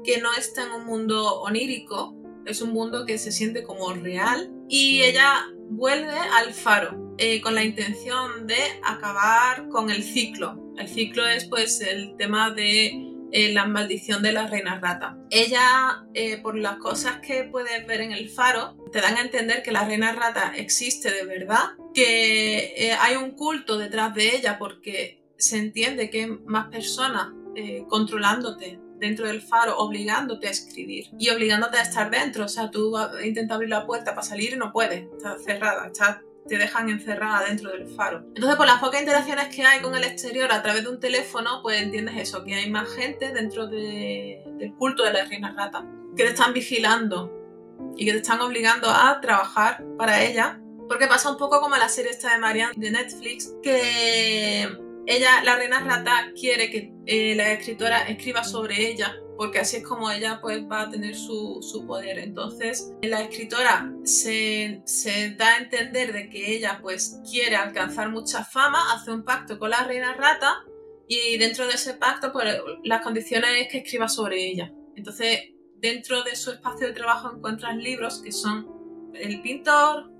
que no está en un mundo onírico, es un mundo que se siente como real y ella vuelve al faro eh, con la intención de acabar con el ciclo. El ciclo es pues el tema de la maldición de la reina rata. Ella, eh, por las cosas que puedes ver en el faro, te dan a entender que la reina rata existe de verdad, que eh, hay un culto detrás de ella porque se entiende que más personas eh, controlándote dentro del faro, obligándote a escribir y obligándote a estar dentro. O sea, tú intentas abrir la puerta para salir y no puedes, está cerrada, está te dejan encerrada dentro del faro. Entonces, por las pocas interacciones que hay con el exterior a través de un teléfono, pues entiendes eso, que hay más gente dentro del culto de la reina rata que te están vigilando y que te están obligando a trabajar para ella. Porque pasa un poco como la serie esta de Marianne de Netflix, que ella, la reina rata, quiere que eh, la escritora escriba sobre ella porque así es como ella pues, va a tener su, poder. Entonces, la escritora se, da a entender de que ella pues quiere alcanzar mucha fama, hace un pacto con la reina rata y dentro de ese pacto pues las condiciones es que escriba sobre ella. Entonces, dentro de su espacio de trabajo encuentras libros que son el pintor,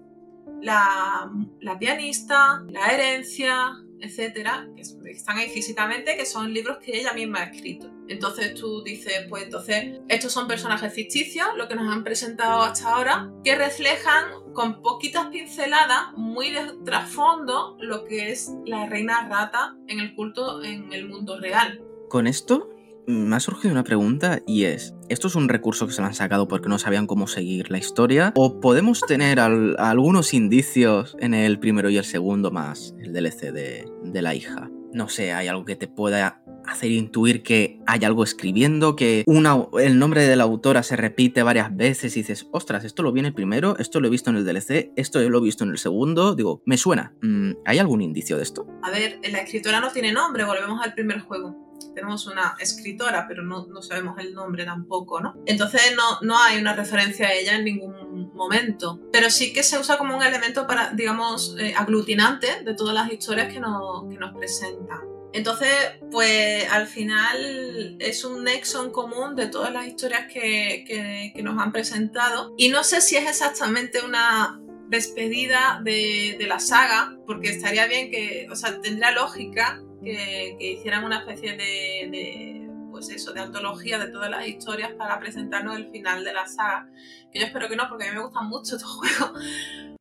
la, la pianista, la herencia, etcétera, que están ahí físicamente, que son libros que ella misma ha escrito. Entonces tú dices, pues entonces, estos son personajes ficticios, lo que nos han presentado hasta ahora, que reflejan con poquitas pinceladas, muy de trasfondo, lo que es la reina rata en el culto en el mundo real. Con esto me ha surgido una pregunta y es, ¿esto es un recurso que se lo han sacado porque no sabían cómo seguir la historia? ¿O podemos tener algunos indicios en el primero y el segundo más el DLC de, la hija? No sé, ¿hay algo que te pueda hacer intuir que hay algo escribiendo, que el nombre de la autora se repite varias veces y dices, ostras, esto lo vi en el primero, esto lo he visto en el DLC, esto lo he visto en el segundo, digo, me suena. Mm, ¿Hay algún indicio de esto? A ver, la escritora no tiene nombre, volvemos al primer juego tenemos una escritora, pero no, no, sabemos el nombre tampoco, ¿no? Entonces no, no hay una referencia a ella en ningún momento, pero sí que se usa como un elemento para, digamos, eh, aglutinante de todas las historias que nos, que nos presentan. Entonces, pues al final es un nexo en común de todas las historias que, que, que nos han presentado. Y no sé si es exactamente una despedida de, de, la saga, porque estaría bien que, o sea, tendría lógica que, hicieran una especie de, pues eso, de antología de todas las historias para presentarnos el final de la saga. Que yo espero que no, porque a mí me gustan mucho estos juegos.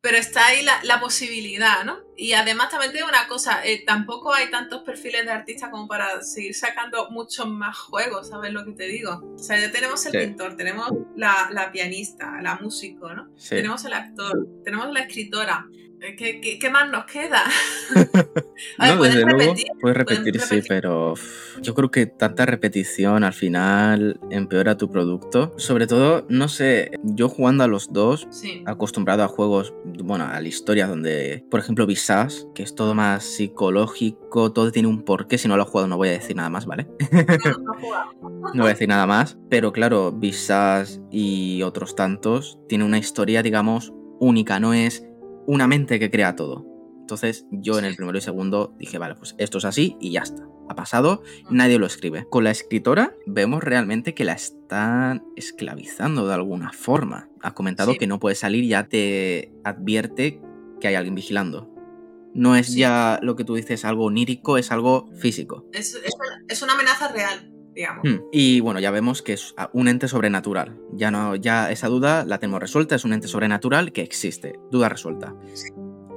Pero está ahí la, posibilidad, ¿no? Y además también tengo una cosa, eh, tampoco hay tantos perfiles de artistas como para seguir sacando muchos más juegos, ¿sabes lo que te digo? O sea, ya tenemos el pintor, tenemos la, pianista, la músico, ¿no? Tenemos el actor, tenemos la escritora. ¿Qué, más nos queda? no, ¿puedes repetir? puedes repetir, sí, pero yo creo que tanta repetición al final empeora tu producto. Sobre todo, no sé, yo jugando a los dos, acostumbrado a juegos, bueno, a la historia donde, por ejemplo, Visage, que es todo más psicológico, todo tiene un porqué. Si no lo he jugado, no voy a decir nada más, ¿vale? No, no voy a decir nada más. Pero claro, Visage y otros tantos tiene una historia, digamos, única, no es una mente que crea todo. Entonces yo en el primero y segundo dije, vale, pues esto es así y ya está. Ha pasado, nadie lo escribe. Con la escritora vemos realmente que la están esclavizando de alguna forma. Ha comentado que no puede salir, ya te advierte que hay alguien vigilando. No es ya lo que tú dices algo onírico, es algo físico. Es, es una amenaza real. Hmm. Y bueno, ya vemos que es un ente sobrenatural. Ya no, ya esa duda la tenemos resuelta, es un ente sobrenatural que existe. Duda resuelta.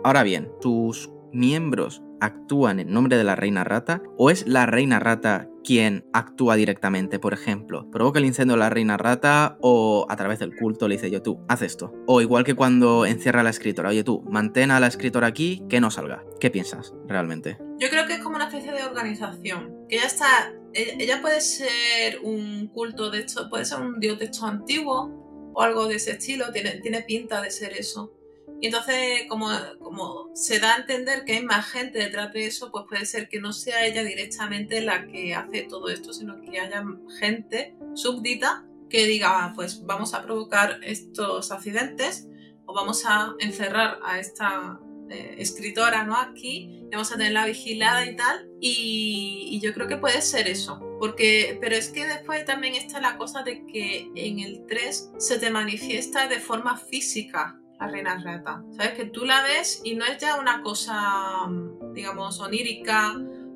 Ahora bien, tus miembros actúan en nombre de la reina rata o es la reina rata quien actúa directamente, por ejemplo, provoca el incendio de la reina rata o a través del culto le dice yo tú, haz esto. O igual que cuando encierra a la escritora, oye tú, mantén a la escritora aquí, que no salga. ¿Qué piensas realmente? Yo creo que es como una especie de organización, que ya está ella puede ser un culto de esto, puede ser un dios de estos antiguos o algo de ese estilo, tiene, tiene pinta de ser eso. Y entonces, como, se da a entender que hay más gente detrás de eso, pues puede ser que no sea ella directamente la que hace todo esto, sino que haya gente súbdita que diga, ah, pues vamos a provocar estos accidentes o vamos a encerrar a esta eh, escritora ¿no? aquí, vamos a tenerla vigilada y tal, y, yo creo que puede ser eso, porque, pero es que después también está la cosa de que en el 3 se te manifiesta de forma física la reina rata, ¿sabes? Que tú la ves y no es ya una cosa, digamos, onírica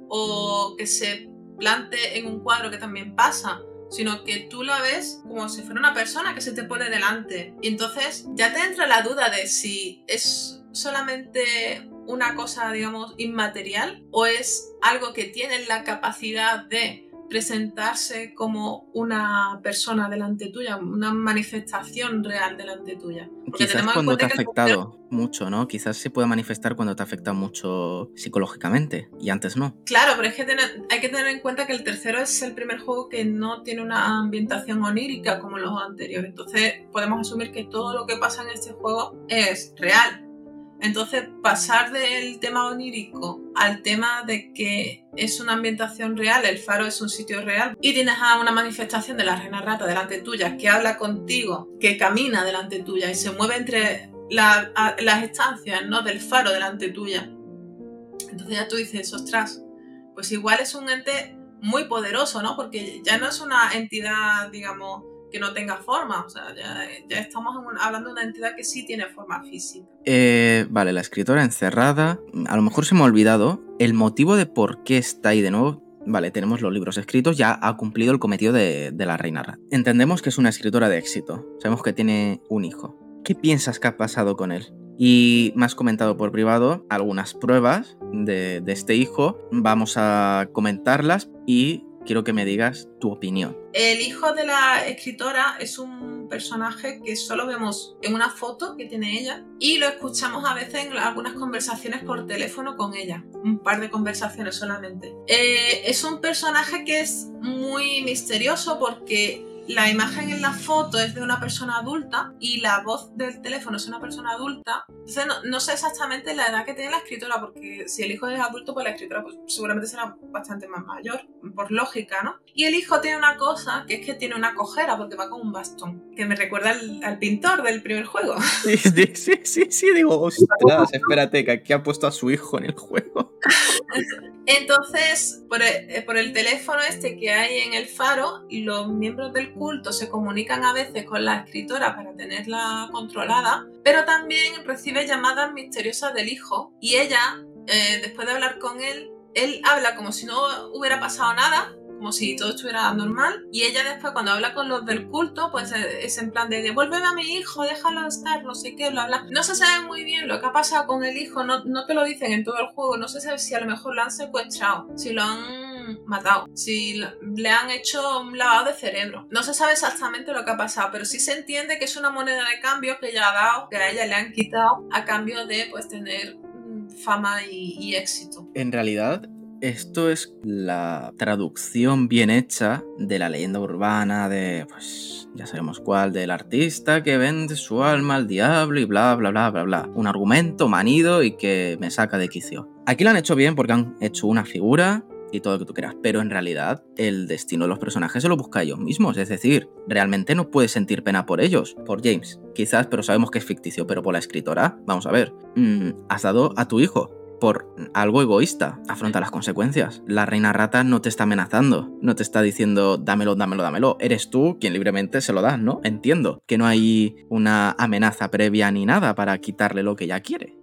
o que se plante en un cuadro que también pasa, sino que tú la ves como si fuera una persona que se te pone delante. Y entonces ya te entra la duda de si es solamente una cosa, digamos, inmaterial o es algo que tiene la capacidad de presentarse como una persona delante tuya, una manifestación real delante tuya. Porque Quizás cuando te ha afectado mucho, ¿no? Quizás se pueda manifestar cuando te afecta mucho psicológicamente y antes no. Claro, pero es que hay que tener en cuenta que el tercero es el primer juego que no tiene una ambientación onírica como los anteriores. Entonces podemos asumir que todo lo que pasa en este juego es real entonces, pasar del tema onírico al tema de que es una ambientación real, el faro es un sitio real, y tienes a una manifestación de la reina rata delante tuya, que habla contigo, que camina delante tuya y se mueve entre las estancias ¿no? del faro delante tuya. Entonces ya tú dices, ostras, pues igual es un ente muy poderoso, ¿no? Porque ya no es una entidad, digamos, que no tenga forma. O sea, ya, estamos hablando de una entidad que sí tiene forma física. Eh, vale, la escritora encerrada. A lo mejor se me ha olvidado el motivo de por qué está ahí de nuevo. Vale, tenemos los libros escritos, ya ha cumplido el cometido de, la reina Rat. Entendemos que es una escritora de éxito. Sabemos que tiene un hijo. ¿Qué piensas que ha pasado con él? Y me has comentado por privado algunas pruebas de, de este hijo. Vamos a comentarlas y quiero que me digas tu opinión. El hijo de la escritora es un personaje que solo vemos en una foto que tiene ella y lo escuchamos a veces en algunas conversaciones por teléfono con ella, un par de conversaciones solamente. Eh, es un personaje que es muy misterioso porque la imagen en la foto es de una persona adulta y la voz del teléfono es una persona adulta. Entonces no, sé exactamente la edad que tiene la escritora, porque si el hijo es adulto, pues la escritora pues, seguramente será bastante más mayor, por lógica, ¿no? Y el hijo tiene una cosa, que es que tiene una cojera, porque va con un bastón, que me recuerda al, pintor del primer juego. Sí, sí, sí, sí, digo, ostras, espérate, que aquí ha puesto a su hijo en el juego. Entonces, por el, eh, por el teléfono este que hay en el faro, los miembros del culto se comunican a veces con la escritora para tenerla controlada, pero también recibe llamadas misteriosas del hijo y ella, eh, después de hablar con él, él habla como si no hubiera pasado nada, como si todo estuviera normal. Y ella después cuando habla con los del culto, pues eh, es en plan de devuélveme a mi hijo, déjalo estar, no sé qué, bla, bla. No se sabe muy bien lo que ha pasado con el hijo, no, no te lo dicen en todo el juego, no se sabe si a lo mejor lo han secuestrado, si lo han matado, si le han hecho un lavado de cerebro. No se sabe exactamente lo que ha pasado, pero sí se entiende que es una moneda de cambio que ella ha dado, que a ella le han quitado a cambio de pues tener mm, fama y, y éxito. En realidad, esto es la traducción bien hecha de la leyenda urbana de, pues, ya sabemos cuál, del artista que vende su alma al diablo y bla, bla, bla, bla, bla. Un argumento manido y que me saca de quicio. Aquí lo han hecho bien porque han hecho una figura y todo lo que tú quieras, pero en realidad el destino de los personajes se lo busca ellos mismos, es decir, realmente no puedes sentir pena por ellos, por James, quizás, pero sabemos que es ficticio, pero por la escritora, vamos a ver, mm, has dado a tu hijo por algo egoísta, afronta las consecuencias. La reina rata no te está amenazando, no te está diciendo dámelo, dámelo, dámelo. Eres tú quien libremente se lo das, ¿no? Entiendo que no hay una amenaza previa ni nada para quitarle lo que ella quiere.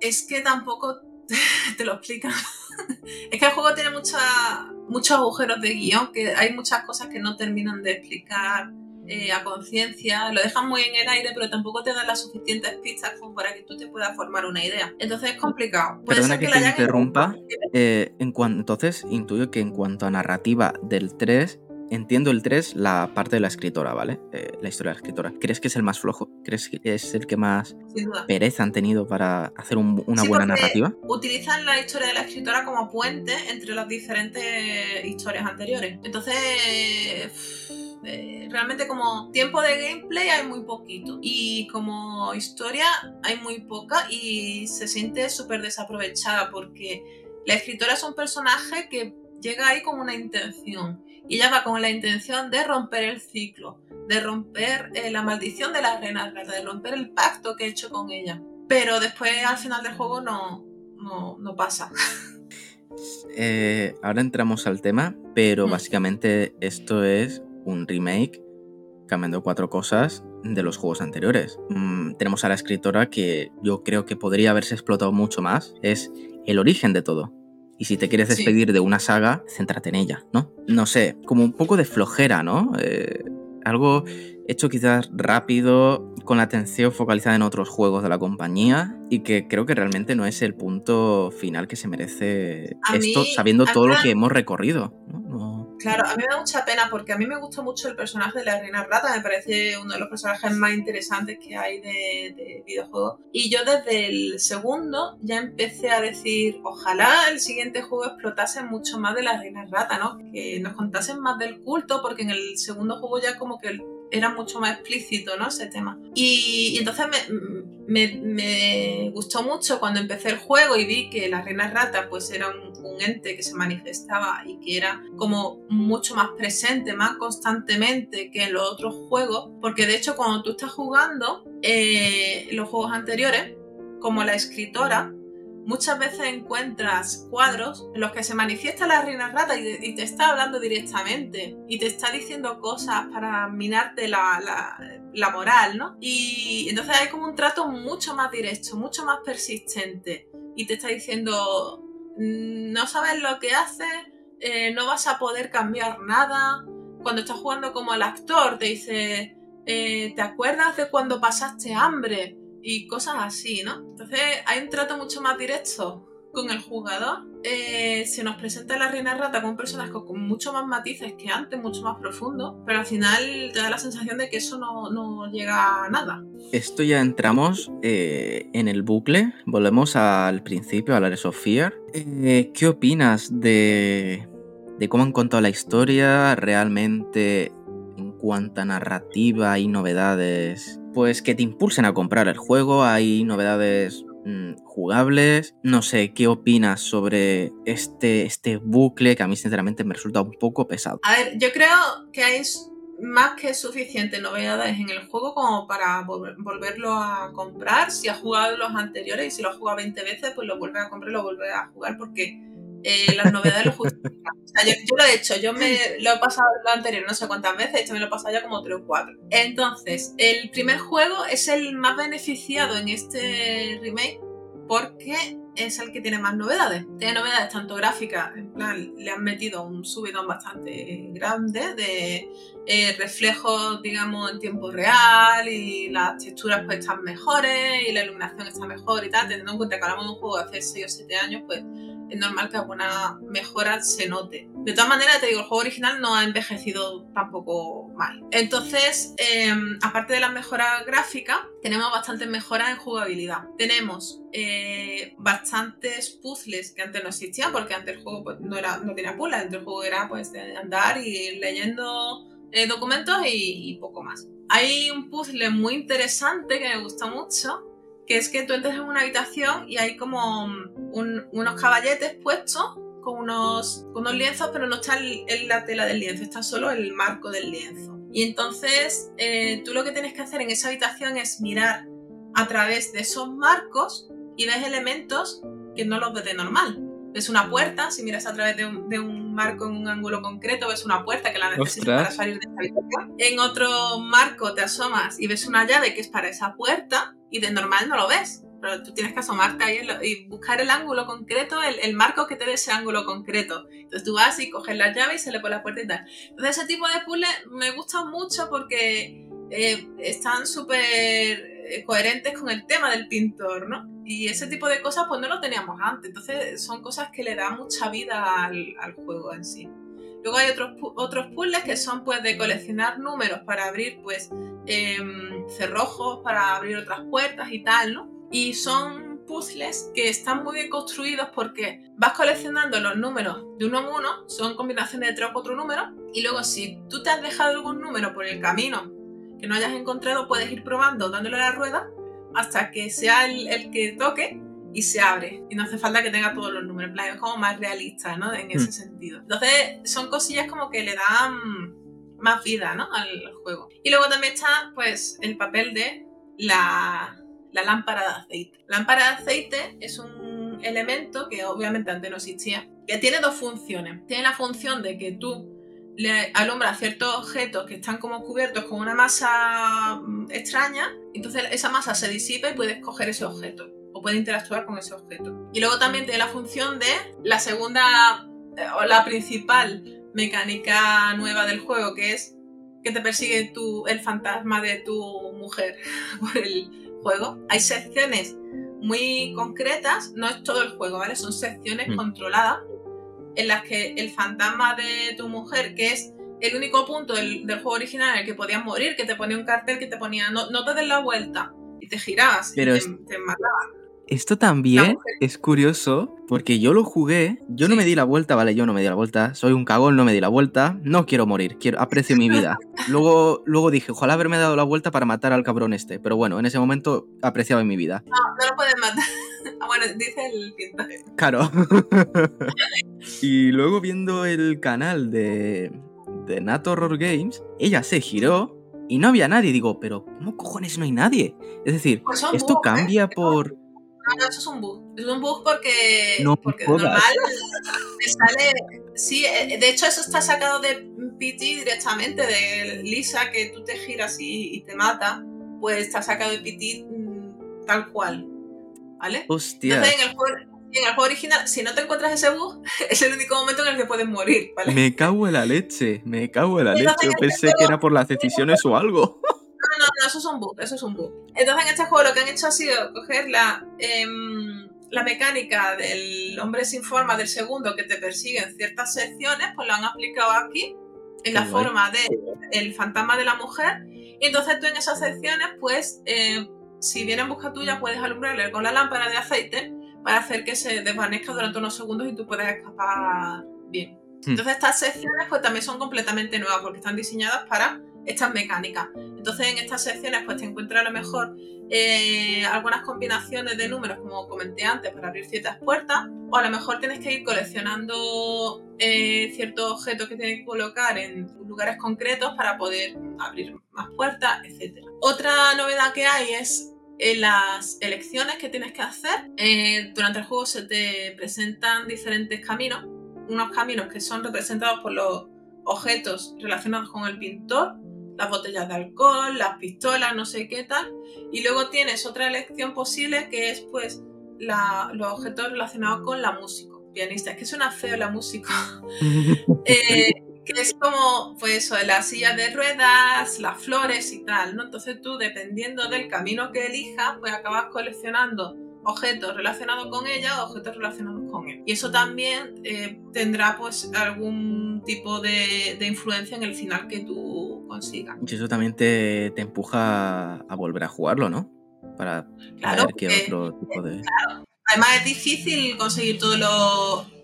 Es que tampoco te lo explican. es que el juego tiene muchos agujeros de guion, que hay muchas cosas que no terminan de explicar eh, a conciencia, lo dejan muy en el aire, pero tampoco te dan las suficientes pistas como para que tú te puedas formar una idea. Entonces es complicado. Perdona que, te interrumpa. Eh, en entonces, intuyo que en cuanto a narrativa del 3, Entiendo el 3, la parte de la escritora, ¿vale? Eh, la historia de la escritora. ¿Crees que es el más flojo? ¿Crees que es el que más pereza han tenido para hacer una buena narrativa? Utilizan la historia de la escritora como puente entre las diferentes historias anteriores. Entonces, eh, realmente como tiempo de gameplay hay muy poquito. Y como historia hay muy poca y se siente súper desaprovechada porque la escritora es un personaje que llega ahí con una intención y ella va con la intención de romper el ciclo, de romper eh, la maldición de la reina, de romper el pacto que he hecho con ella. Pero después al final del juego no, no, pasa. Eh, ahora entramos al tema, pero mm. básicamente esto es un remake cambiando cuatro cosas de los juegos anteriores. Mm, tenemos a la escritora que yo creo que podría haberse explotado mucho más. Es el origen de todo. Y si te quieres despedir de una saga, céntrate en ella, ¿no? No sé, como un poco de flojera, ¿no? Eh, algo hecho quizás rápido, con la atención focalizada en otros juegos de la compañía y que creo que realmente no es el punto final que se merece esto, sabiendo todo lo que hemos recorrido. ¿no? Claro, a mí me da mucha pena porque a mí me gusta mucho el personaje de la reina rata, me parece uno de los personajes más interesantes que hay de, de, videojuegos. Y yo desde el segundo ya empecé a decir, ojalá el siguiente juego explotase mucho más de la reina rata, ¿no? Que nos contasen más del culto, porque en el segundo juego ya como que el era mucho más explícito, ¿no? Ese tema. Y, entonces me, gustó mucho cuando empecé el juego y vi que la reina rata pues era un, ente que se manifestaba y que era como mucho más presente, más constantemente que en los otros juegos, porque de hecho cuando tú estás jugando eh, los juegos anteriores, como la escritora, muchas veces encuentras cuadros en los que se manifiesta la reina rata y, te está hablando directamente y te está diciendo cosas para minarte la, la, moral, ¿no? Y entonces hay como un trato mucho más directo, mucho más persistente y te está diciendo, mm, no sabes lo que haces, eh, no vas a poder cambiar nada. Cuando estás jugando como el actor, te dice, eh, ¿te acuerdas de cuando pasaste hambre? Y cosas así, ¿no? Entonces hay un trato mucho más directo con el jugador. Eh, se nos presenta la reina rata con un personaje con mucho más matices que antes, mucho más profundo, pero al final te da la sensación de que eso no, llega a nada. Esto ya entramos eh, en el bucle, volvemos al principio, a la of Fear. Eh, ¿Qué opinas de, de cómo han contado la historia? ¿Realmente en cuanto a narrativa y novedades pues que te impulsen a comprar el juego, hay novedades mm, jugables. No sé, ¿qué opinas sobre este, este bucle que a mí sinceramente me resulta un poco pesado? A ver, yo creo que hay más que suficientes novedades en el juego como para volverlo a comprar. Si has jugado los anteriores y si lo has jugado 20 veces, pues lo vuelves a comprar y lo vuelves a jugar porque eh, las novedades lo justifican. yo, lo he hecho, yo me lo he pasado lo anterior no sé cuántas veces, esto me lo he pasado ya como 3 o 4. Entonces, el primer juego es el más beneficiado en este remake porque es el que tiene más novedades. Tiene novedades tanto gráficas, en plan, le han metido un subidón bastante grande de eh, reflejos, digamos, en tiempo real y las texturas pues están mejores y la iluminación está mejor y tal, teniendo en cuenta que hablamos de un juego de hace 6 o 7 años, pues es normal que alguna mejora se note. De todas maneras, te digo, el juego original no ha envejecido tampoco mal. Entonces, em, aparte de las mejoras gráficas, tenemos bastantes mejoras en jugabilidad. Tenemos eh, bastantes puzzles que antes no existían, porque antes el juego pues, no, era, no tenía puzzles, antes el juego era pues, andar y ir leyendo eh, documentos y, y poco más. Hay un puzzle muy interesante que me gusta mucho, que es que tú entras en una habitación y hay como unos caballetes puestos con unos, unos lienzos, pero no está en la tela del lienzo, está solo el marco del lienzo. Y entonces eh, tú lo que tienes que hacer en esa habitación es mirar a través de esos marcos y ves elementos que no los ves de normal. Ves una puerta, si miras a través de un, marco en un ángulo concreto, ves una puerta que la necesitas para salir de esa habitación. En otro marco te asomas y ves una llave que es para esa puerta y de normal no lo ves. Pero tú tienes que asomarte ahí y buscar el ángulo concreto, el, marco que te dé ese ángulo concreto. Entonces tú vas y coges la llave y se le pone la puerta y tal. Entonces ese tipo de puzzles me gustan mucho porque eh, están súper eh, coherentes con el tema del pintor, ¿no? Y ese tipo de cosas pues no lo teníamos antes. Entonces son cosas que le dan mucha vida al, al juego en sí. Luego hay otros, otros puzzles que son pues de coleccionar números para abrir pues Em, cerrojos para abrir otras puertas y tal, ¿no? Y son puzzles que están muy bien construidos porque vas coleccionando los números de uno en uno, son combinaciones de tres o cuatro números, y luego si tú te has dejado algún número por el camino que no hayas encontrado, puedes ir probando dándole a la rueda hasta que sea el, que toque y se abre. Y no hace falta que tenga todos los números. En es como más realista, ¿no? En ese mm. sentido. Entonces, son cosillas como que le dan más vida ¿no? al juego. Y luego también está pues el papel de la, lámpara de aceite. La lámpara de aceite es un elemento que obviamente antes no existía, que tiene dos funciones. Tiene la función de que tú le alumbras ciertos objetos que están como cubiertos con una masa mm, extraña, entonces esa masa se disipa y puedes coger ese objeto o puedes interactuar con ese objeto. Y luego también tiene la función de la segunda eh, o la principal mecánica nueva del juego, que es que te persigue tu, el fantasma de tu mujer por el juego. Hay secciones muy concretas, no es todo el juego, ¿vale? Son secciones mm. controladas en las que el fantasma de tu mujer, que es el único punto del, juego original en el que podías morir, que te ponía un cartel que te ponía no, no te des la vuelta y te girabas y te, te Esto también es curioso porque yo lo jugué, yo no me di la vuelta, vale, yo no me di la vuelta, soy un cagón, no me di la vuelta, no quiero morir, quiero aprecio mi vida. luego, luego dije, ojalá haberme dado la vuelta para matar al cabrón este, pero bueno, en ese momento apreciaba mi vida. No, no lo puedes matar. Ah, bueno, dice el pintor. Claro. y luego viendo el canal de, de Nat Horror Games, ella se giró y no había nadie. Digo, pero ¿cómo cojones no hay nadie? Es decir, pues esto ¿eh? cambia por no, eso es un bug. Es un bug porque, no, porque normal te sale. Sí, eh, de hecho, eso está sacado de PT directamente, de Lisa, que tú te giras y, te mata. Pues está sacado de PT mm, tal cual. ¿Vale? Hostia. Entonces, en el, juego, en el juego original, si no te encuentras ese bug, es el único momento en el que puedes morir. ¿vale? Me cago en la leche, me cago en la leche. Yo pensé que era por las decisiones o algo. No, no, eso es un bug, eso es un bug. Entonces en este juego lo que han hecho ha sido coger la, em, la mecánica del hombre sin forma del segundo que te persigue en ciertas secciones, pues lo han aplicado aquí en la forma de el fantasma de la mujer. Y entonces tú en esas secciones, pues, eh, si viene en busca tuya, puedes alumbrarle con la lámpara de aceite para hacer que se desvanezca durante unos segundos y tú puedas escapar bien. Hmm. Entonces estas secciones pues también son completamente nuevas porque están diseñadas para estas mecánicas. Entonces en estas secciones pues te encuentras a lo mejor eh, algunas combinaciones de números como comenté antes para abrir ciertas puertas o a lo mejor tienes que ir coleccionando eh, ciertos objetos que tienes que colocar en lugares concretos para poder abrir más puertas, etc. Otra novedad que hay es en las elecciones que tienes que hacer. Eh, durante el juego se te presentan diferentes caminos, unos caminos que son representados por los objetos relacionados con el pintor las botellas de alcohol, las pistolas, no sé qué tal. Y luego tienes otra elección posible que es pues los objetos relacionados con la música, pianista. Es que suena feo la música. Eh, que es como, pues eso, las sillas de ruedas, las flores y tal, ¿no? Entonces tú, dependiendo del camino que elijas, pues acabas coleccionando objetos relacionados con ella o objetos relacionados con él. Y eso también eh, tendrá pues algún tipo de, influencia en el final que tú consigas. Y eso también te, empuja a volver a jugarlo, ¿no? Para ver qué otro tipo de... Claro. Además es difícil conseguir todos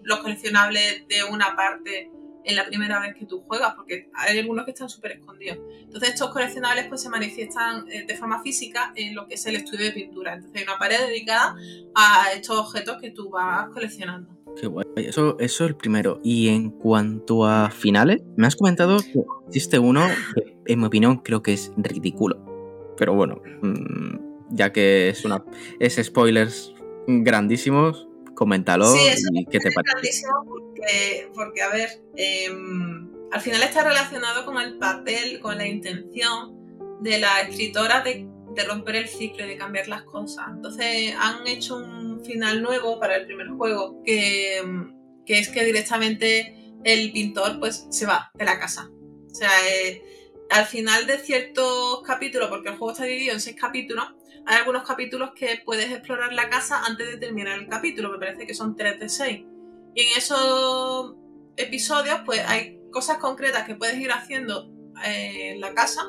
los coleccionables de una parte en la primera vez que tú juegas, porque hay algunos que están súper escondidos. Entonces estos coleccionables pues se manifiestan eh, de forma física en lo que es el estudio de pintura. Entonces hay una pared dedicada a estos objetos que tú vas coleccionando. Qué guay. Eso, eso es el primero. Y en cuanto a finales, me has comentado que existe uno que, en mi opinión, creo que es ridículo. Pero bueno, mm, ya que es una. es spoilers grandísimos, coméntalo y qué te parece. Porque, a ver, em, al final está relacionado con el papel, con la intención de la escritora de, romper el ciclo y de cambiar las cosas. Entonces han hecho un final nuevo para el primer juego que, que es que directamente el pintor pues se va de la casa. O sea, eh, al final de ciertos capítulos, porque el juego está dividido en seis capítulos, hay algunos capítulos que puedes explorar la casa antes de terminar el capítulo, me parece que son 3 de 6. Y en esos episodios, pues hay cosas concretas que puedes ir haciendo eh, en la casa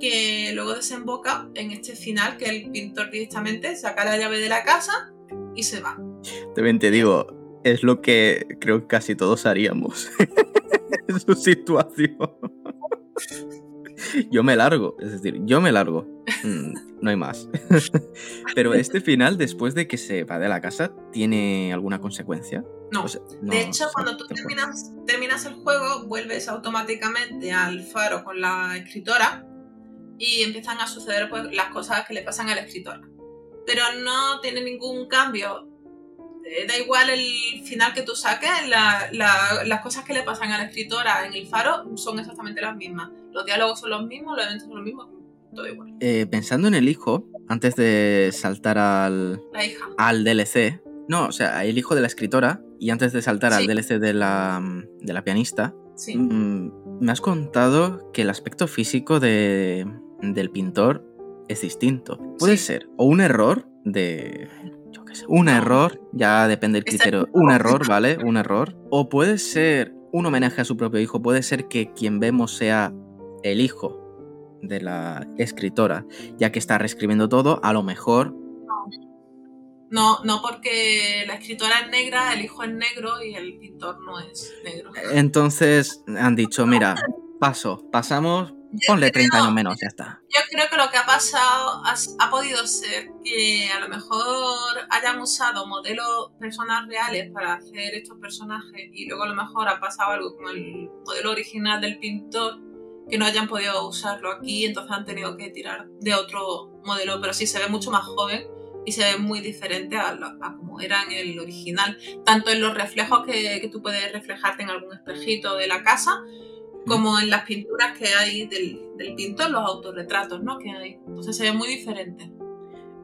que luego desemboca en este final que el pintor directamente saca la llave de la casa y se va. También te digo, es lo que creo que casi todos haríamos en su situación. yo me largo, es decir, yo me largo. Mm, no hay más. Pero este final, después de que se va de la casa, ¿tiene alguna consecuencia? No. de hecho, cuando tú terminas, terminas el juego, vuelves automáticamente al faro con la escritora y empiezan a suceder pues, las cosas que le pasan a la escritora. Pero no tiene ningún cambio eh, da igual el final que tú saques, las cosas que le pasan a la escritora en el faro son exactamente las mismas. Los diálogos son los mismos, los eventos son los mismos, todo igual. Eh, pensando en el hijo, antes de saltar al, al DLC, no, o sea, el hijo de la escritora, y antes de saltar al DLC de la, de la pianista, mm, me has contado que el aspecto físico de, del pintor es distinto. Puede ser o un error de que sé, un error, ya depende del criterio, un error, ¿vale? Un error. O puede ser un homenaje a su propio hijo, puede ser que quien vemos sea el hijo de la escritora, ya que está reescribiendo todo, a lo mejor... No, no porque la escritora es negra, el hijo es negro y el pintor no es negro. Entonces han dicho, mira, paso, pasamos, ponle 30 años menos, ya está. Yo creo que lo que ha pasado ha, podido ser que a lo mejor hayan usado modelos personas reales para hacer estos personajes y luego a lo mejor ha pasado algo con el modelo original del pintor que no hayan podido usarlo aquí, entonces han tenido que tirar de otro modelo, pero sí se ve mucho más joven y se ve muy diferente a, como era en el original, tanto en los reflejos que, tú puedes reflejarte en algún espejito de la casa, como en las pinturas que hay del, del pintor, los autorretratos ¿no? que hay. Entonces se ve muy diferente.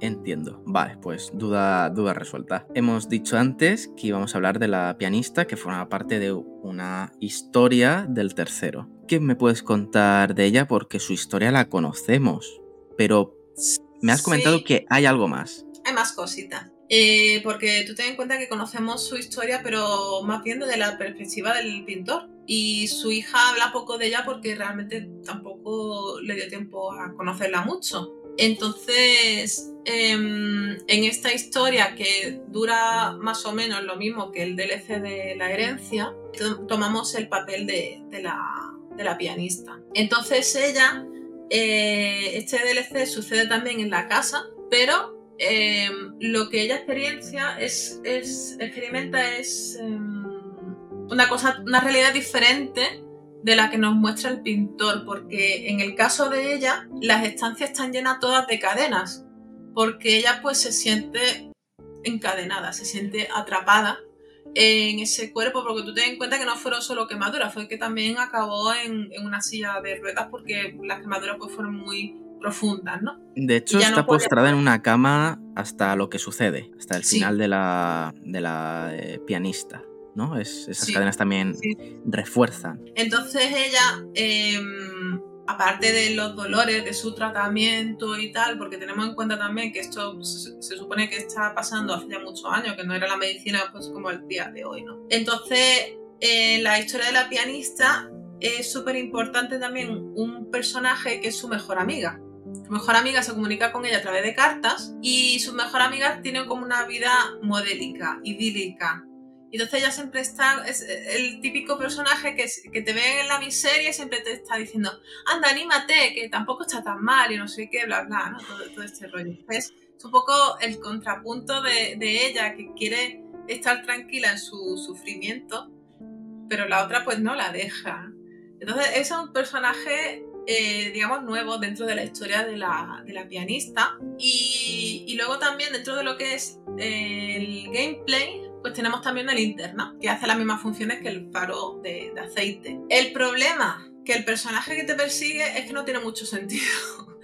Entiendo. Vale, pues duda, duda resuelta. Hemos dicho antes que íbamos a hablar de la pianista que forma parte de una historia del tercero. ¿Qué me puedes contar de ella? Porque su historia la conocemos, pero me has comentado que hay algo más. Hay más cositas. Eh, porque tú ten en cuenta que conocemos su historia, pero más bien desde la perspectiva del pintor. Y su hija habla poco de ella porque realmente tampoco le dio tiempo a conocerla mucho. Entonces, em, en esta historia que dura más o menos lo mismo que el DLC de la herencia, tomamos el papel de, la, pianista. Entonces ella, eh, este DLC sucede también en la casa, pero em, lo que ella experiencia es, experimenta es em, una cosa, una realidad diferente de la que nos muestra el pintor, porque en el caso de ella, las estancias están llenas todas de cadenas, porque ella pues se siente encadenada, se siente atrapada en ese cuerpo, porque tú ten en cuenta que no fueron solo quemaduras, fue que también acabó en, una silla de ruedas porque las quemaduras pues fueron muy profundas, ¿no? De hecho, está postrada en una cama hasta lo que sucede, hasta el final de la, de la eh, pianista. ¿No? esas cadenas también refuerzan. Entonces ella, em, aparte de los dolores de su tratamiento y tal, porque tenemos en cuenta también que esto se, supone que está pasando hace ya muchos años, que no era la medicina pues como el día de hoy, ¿no? Entonces, en la historia de la pianista es súper importante también un personaje que es su mejor amiga. Su mejor amiga se comunica con ella a través de cartas y su mejor amiga tiene como una vida modélica, idílica, y entonces ella siempre está, es el típico personaje que, que te ve en la miseria y siempre te está diciendo, anda, anímate, que tampoco está tan mal y no sé qué, bla, bla, ¿no? Todo, este rollo. Entonces, es un poco el contrapunto de, de, ella que quiere estar tranquila en su sufrimiento, pero la otra pues no la deja. Entonces, es un personaje, eh, digamos, nuevo dentro de la historia de la, de la pianista y, y, luego también dentro de lo que es el gameplay pues tenemos también la linterna, que hace las mismas funciones que el faro de, aceite. El problema que el personaje que te persigue es que no tiene mucho sentido.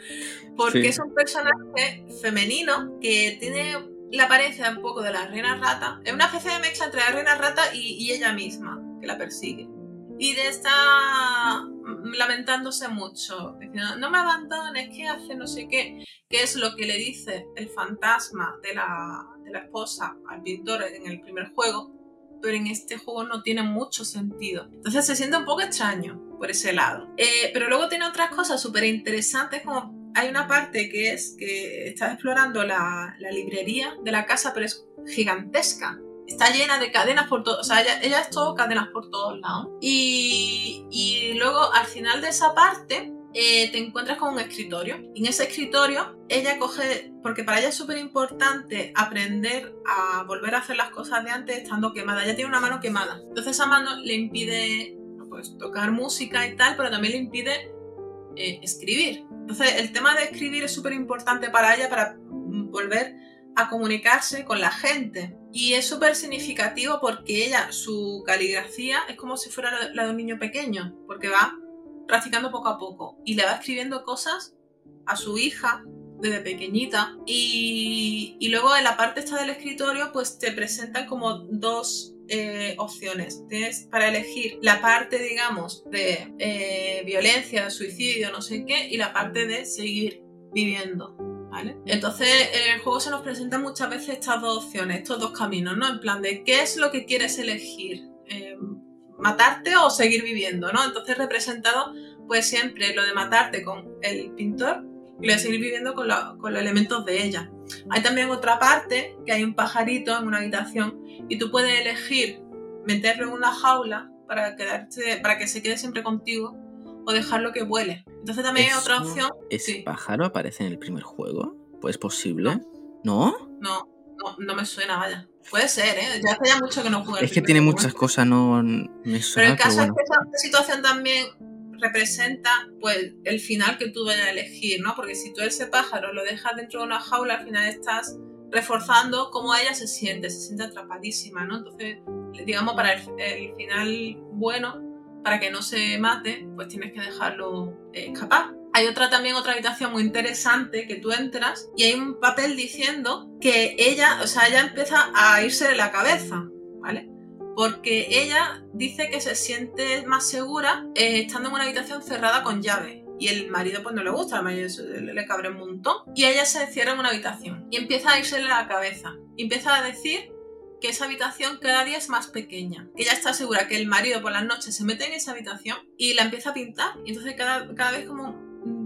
Porque es un personaje femenino que tiene la apariencia un poco de la reina rata. Es una especie de mezcla entre la reina rata y, ella misma que la persigue. Y de está lamentándose mucho, diciendo, no me abandones, ¿qué hace? No sé qué. ¿Qué es lo que le dice el fantasma de la, de la esposa al pintor en el primer juego, pero en este juego no tiene mucho sentido. Entonces se siente un poco extraño por ese lado. Eh, pero luego tiene otras cosas súper interesantes como hay una parte que es que está explorando la, la, librería de la casa, pero es gigantesca. Está llena de cadenas por todos, o sea, ella, ella, es todo cadenas por todos lados. Y, y luego al final de esa parte eh, te encuentras con un escritorio. Y en ese escritorio ella coge, porque para ella es súper importante aprender a volver a hacer las cosas de antes estando quemada. Ella tiene una mano quemada. Entonces esa mano le impide pues, tocar música y tal, pero también le impide eh, escribir. Entonces el tema de escribir es súper importante para ella para volver a comunicarse con la gente. Y es súper significativo porque ella, su caligrafía es como si fuera la de un niño pequeño, porque va practicando poco a poco y le va escribiendo cosas a su hija desde pequeñita y, luego en la parte esta del escritorio pues te presentan como dos eh, opciones. Tienes para elegir la parte digamos de eh, violencia, suicidio, no sé qué y la parte de seguir viviendo. ¿Vale? Entonces, en el juego se nos presentan muchas veces estas dos opciones, estos dos caminos, ¿no? En plan de qué es lo que quieres elegir, eh, matarte o seguir viviendo, ¿no? Entonces, representado, pues siempre lo de matarte con el pintor y lo de seguir viviendo con, con los elementos de ella. Hay también otra parte, que hay un pajarito en una habitación y tú puedes elegir meterlo en una jaula para, quedarse, para que se quede siempre contigo o dejarlo que vuele. Entonces también hay otra opción. ¿Ese pájaro aparece en el primer juego? ¿Pues posible? ¿No? No, no, no, me suena, vaya. Puede ser, ¿eh? Ya hace ya mucho que no juego. Es que tiene muchas cosas, no me suena. Pero el caso es que esa situación también representa pues el final que tú vayas a elegir, ¿no? Porque si tú ese pájaro lo dejas dentro de una jaula, al final estás reforzando cómo ella se siente, se siente atrapadísima, ¿no? Entonces, digamos, para el, final bueno, para que no se mate, pues tienes que dejarlo eh, escapar. Hay otra también otra habitación muy interesante que tú entras y hay un papel diciendo que ella, o sea, ella empieza a irse de la cabeza, ¿vale? Porque ella dice que se siente más segura eh, estando en una habitación cerrada con llave y el marido pues no le gusta, al marido le, cabre un montón. Y ella se cierra en una habitación y empieza a irse la cabeza. Y empieza a decir que esa habitación cada día es más pequeña. Que ella está segura que el marido por las noches se mete en esa habitación y la empieza a pintar. Y entonces cada, cada vez como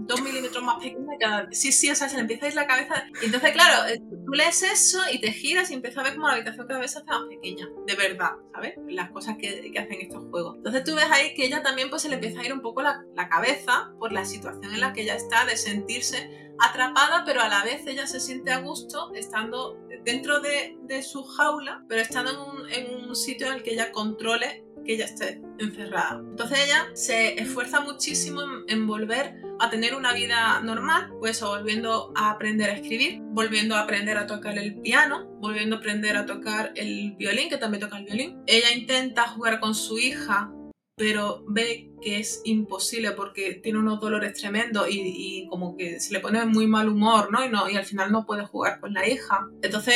dos milímetros más pequeña cada... Sí, sí, o sea, se le empieza a ir la cabeza. Y entonces, claro, eh, tú lees eso y te giras y empiezas a ver como la habitación cada vez se hace más pequeña. De verdad, ¿sabes? Las cosas que, que hacen estos juegos. Entonces tú ves ahí que ella también pues se le empieza a ir un poco la, la cabeza por la situación en la que ella está de sentirse atrapada, pero a la vez ella se siente a gusto estando dentro de, de su jaula, pero estando en un, en un sitio en el que ella controle que ella esté encerrada. Entonces ella se esfuerza muchísimo en, volver a tener una vida normal, pues volviendo a aprender a escribir, volviendo a aprender a tocar el piano, volviendo a aprender a tocar el violín, que también toca el violín. Ella intenta jugar con su hija pero ve que es imposible porque tiene unos dolores tremendos y, como que se le pone muy mal humor, ¿no? Y, no, y al final no puede jugar con la hija. Entonces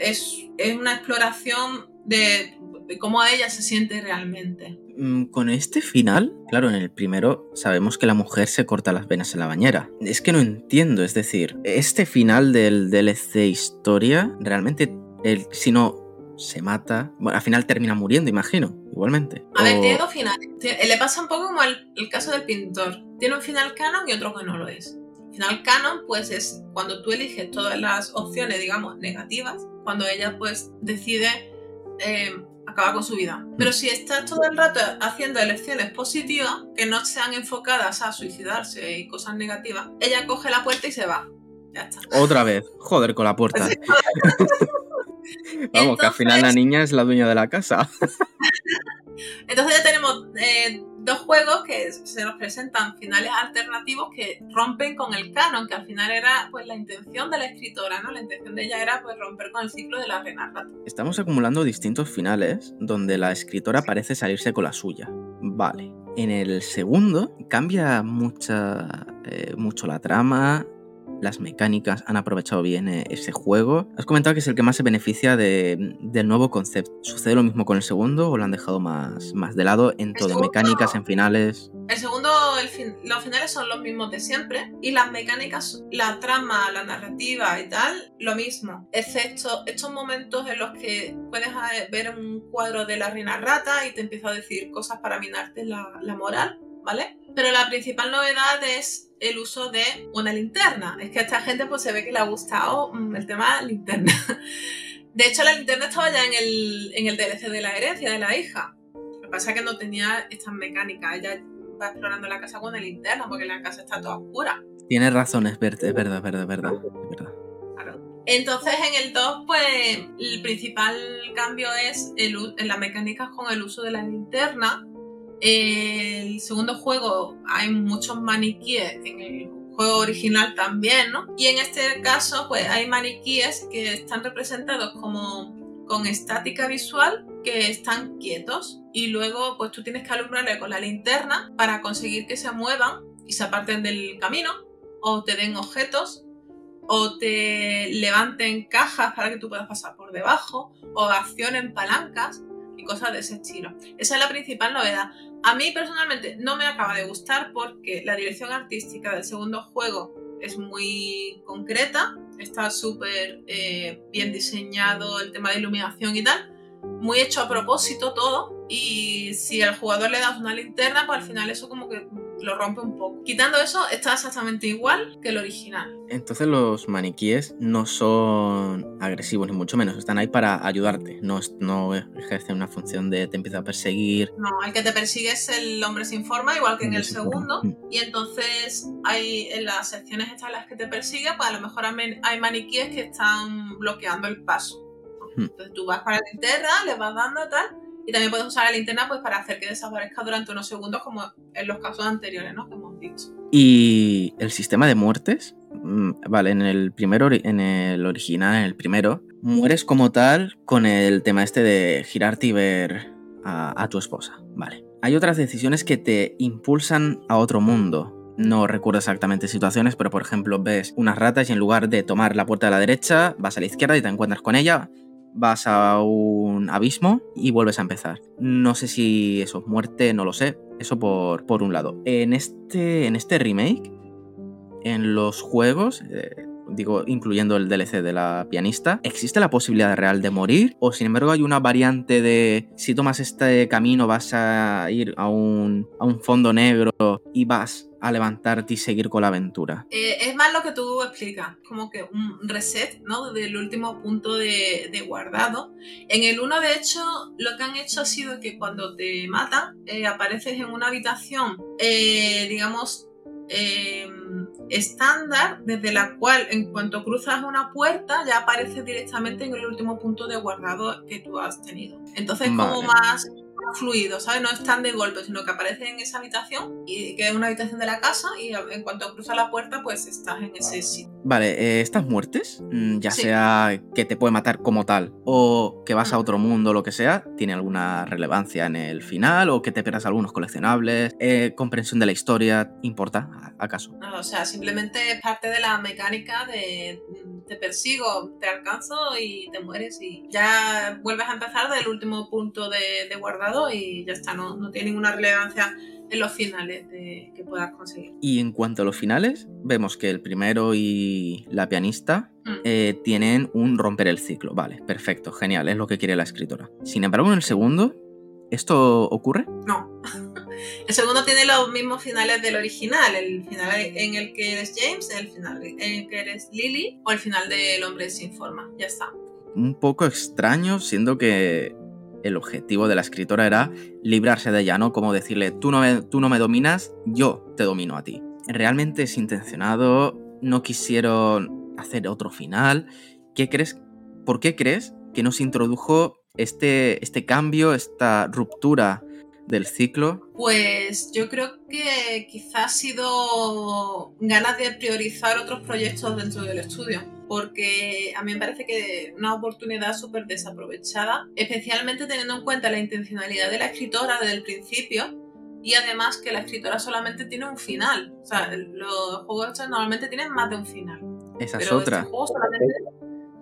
es, es una exploración de de cómo ella se siente realmente. Mm, con este final, claro, en el primero sabemos que la mujer se corta las venas en la bañera. Es que no entiendo, es decir, este final del DLC historia, realmente, el, si no se mata, bueno, al final termina muriendo, imagino, igualmente. A ver, tiene dos finales. Le pasa un poco como el, el caso del pintor. Tiene un final canon y otro que no lo es. Final canon, pues es cuando tú eliges todas las opciones, digamos, negativas, cuando ella pues decide eh, acaba con su vida. Pero si estás todo el rato haciendo elecciones positivas, que no sean enfocadas a suicidarse y cosas negativas, ella coge la puerta y se va. Ya está. Otra vez. Joder con la puerta. Vamos, que al final la niña es la dueña de la casa. Entonces ya tenemos eh, dos juegos que se nos presentan finales alternativos que rompen con el canon, que al final era pues la intención de la escritora, ¿no? La intención de ella era pues romper con el ciclo de la reina Estamos acumulando distintos finales donde la escritora parece salirse con la suya. Vale. En el segundo cambia mucha, eh, mucho la trama, las mecánicas han aprovechado bien eh, ese juego. Has comentado que es el que más se beneficia del nuevo concepto. ¿Sucede lo mismo con el segundo o lo han dejado más, más de lado en todo? mecánicas, en finales. El segundo, los finales son los mismos de siempre y las mecánicas, la trama, la narrativa y tal, lo mismo. Excepto estos momentos en los que puedes eh, ver un cuadro de la reina rata y te empieza a decir cosas para minarte la, la moral, ¿vale? Pero la principal novedad es el uso de una linterna. Es que a esta gente pues se ve que le ha gustado mm, el tema linterna. De hecho, la linterna estaba ya en el, en el DLC de la herencia de la hija. Lo que pasa es que no tenía estas mecánicas. Ella va explorando la casa con la linterna porque la casa está toda oscura. Tienes razón, es verdad, es verdad, es verdad, es verdad. Entonces en el 2, pues el principal cambio es el, en las mecánicas con el uso de la linterna el segundo juego hay muchos maniquíes en el juego original también, ¿no? Y en este caso, pues hay maniquíes que están representados como con estática visual que están quietos y luego pues tú tienes que alumbrarle con la linterna para conseguir que se muevan y se aparten del camino o te den objetos o te levanten cajas para que tú puedas pasar por debajo o accionen palancas y cosas de ese estilo. Esa es la principal novedad. A mí personalmente no me acaba de gustar porque la dirección artística del segundo juego es muy concreta, está súper eh, bien diseñado el tema de iluminación y tal, muy hecho a propósito todo, y si al jugador le das una linterna, pues al final eso como que lo rompe un poco. Quitando eso, está exactamente igual que el original. Entonces los maniquíes no son agresivos, ni mucho menos. Están ahí para ayudarte. No, no ejercen una función de te empieza a perseguir. No, el que te persigue es el hombre sin forma, igual que en el segundo. Mm. Y entonces hay en las secciones estas las que te persigue, pues a lo mejor hay maniquíes que están bloqueando el paso. Mm. Entonces tú vas para la linterna, le vas dando tal y también puedes usar la linterna pues, para hacer que desaparezca durante unos segundos, como en los casos anteriores ¿no? que hemos dicho. Y el sistema de muertes, mm, vale, en el primero, en el original, el primero, mueres como tal con el tema este de girarte y ver a, a tu esposa, vale. Hay otras decisiones que te impulsan a otro mundo, no recuerdo exactamente situaciones, pero por ejemplo ves unas ratas y en lugar de tomar la puerta de la derecha, vas a la izquierda y te encuentras con ella, vas a un abismo y vuelves a empezar. No sé si eso es muerte, no lo sé. Eso por, por un lado. En este, en este remake, en los juegos, eh, digo, incluyendo el DLC de la pianista, ¿existe la posibilidad real de morir? ¿O sin embargo hay una variante de si tomas este camino vas a ir a un, a un fondo negro y vas a levantarte y seguir con la aventura. Eh, es más lo que tú explicas, como que un reset, ¿no? Del último punto de, guardado. En el 1, de hecho, lo que han hecho ha sido que cuando te matan, eh, apareces en una habitación, eh, digamos, estándar, desde la cual en cuanto cruzas una puerta ya apareces directamente en el último punto de guardado que tú has tenido. Entonces, como más fluido, ¿sabes? No están de golpe, sino que aparece en esa habitación y que es una habitación de la casa y en cuanto cruzas la puerta, pues estás en ese sitio. Vale, eh, estas muertes, mm, ya sea que te puede matar como tal o que vas a otro mundo, lo que sea, ¿tiene alguna relevancia en el final o que te pierdas algunos coleccionables? Eh, ¿Comprensión de la historia importa, acaso? No, o sea, simplemente es parte de la mecánica de mm, te persigo, te alcanzo y te mueres y ya vuelves a empezar del último punto de, de guardado y ya está, no, no tiene ninguna relevancia en los finales de, que puedas conseguir. Y en cuanto a los finales, vemos que el primero y la pianista mm. eh, tienen un romper el ciclo. Vale, perfecto, genial, es lo que quiere la escritora. Sin embargo, en el segundo, ¿esto ocurre? No. El segundo tiene los mismos finales del original, el final en el que eres James, el final en el que eres Lily o el final del hombre sin forma. Ya está. Un poco extraño, siendo que el objetivo de la escritora era librarse de ella, ¿no? Como decirle, tú no me, tú no me dominas, yo te domino a ti. Realmente es intencionado, no quisieron hacer otro final. ¿Qué crees? ¿Por qué crees que nos introdujo este, este cambio, esta ruptura del ciclo? Pues yo creo que quizás ha sido ganas de priorizar otros proyectos dentro del estudio porque a mí me parece que una oportunidad súper desaprovechada, especialmente teniendo en cuenta la intencionalidad de la escritora desde el principio y además que la escritora solamente tiene un final. O sea, los juegos estos normalmente tienen más de un final. Esa es otra. Este solamente...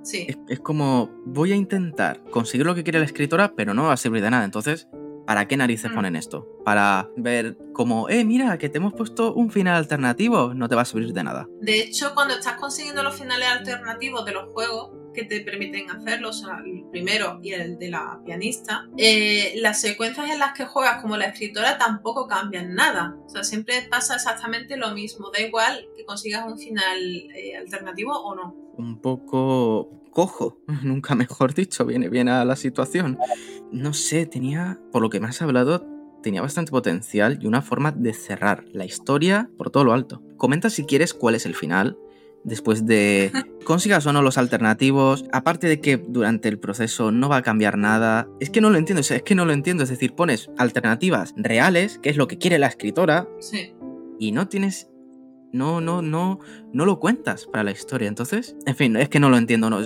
Sí. es, como, voy a intentar conseguir lo que quiere la escritora, pero no va a servir de nada. Entonces, ¿Para qué narices mm. ponen esto? Para ver como, eh, mira, que te hemos puesto un final alternativo, no te va a servir de nada. De hecho, cuando estás consiguiendo los finales alternativos de los juegos que te permiten hacerlo, o sea, el primero y el de la pianista, eh, las secuencias en las que juegas como la escritora tampoco cambian nada. O sea, siempre pasa exactamente lo mismo. Da igual que consigas un final eh, alternativo o no. Un poco cojo, nunca mejor dicho, viene bien a la situación. No sé, tenía, por lo que me has hablado, tenía bastante potencial y una forma de cerrar la historia por todo lo alto. Comenta si quieres cuál es el final, después de consigas o no los alternativos, aparte de que durante el proceso no va a cambiar nada. Es que no lo entiendo, es que no lo entiendo, es decir, pones alternativas reales, que es lo que quiere la escritora, sí. y no tienes no, no, no, no lo cuentas para la historia. Entonces, en fin, es que no lo entiendo. No,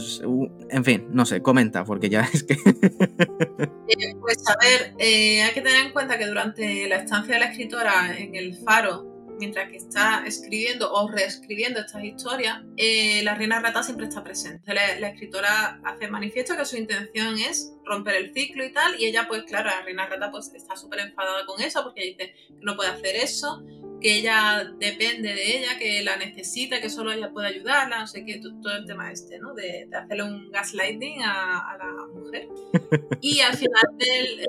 en fin, no sé, comenta, porque ya es que. Eh, pues a ver, eh, hay que tener en cuenta que durante la estancia de la escritora en el faro, mientras que está escribiendo o reescribiendo estas historias, eh, la reina rata siempre está presente. La, escritora hace manifiesto que su intención es romper el ciclo y tal, y ella, pues claro, la reina rata pues está súper enfadada con eso porque dice que no puede hacer eso, que ella depende de ella, que la necesita, que solo ella puede ayudarla, no sé qué, todo el tema este, ¿no? De, hacerle un gaslighting a, la mujer. Y al final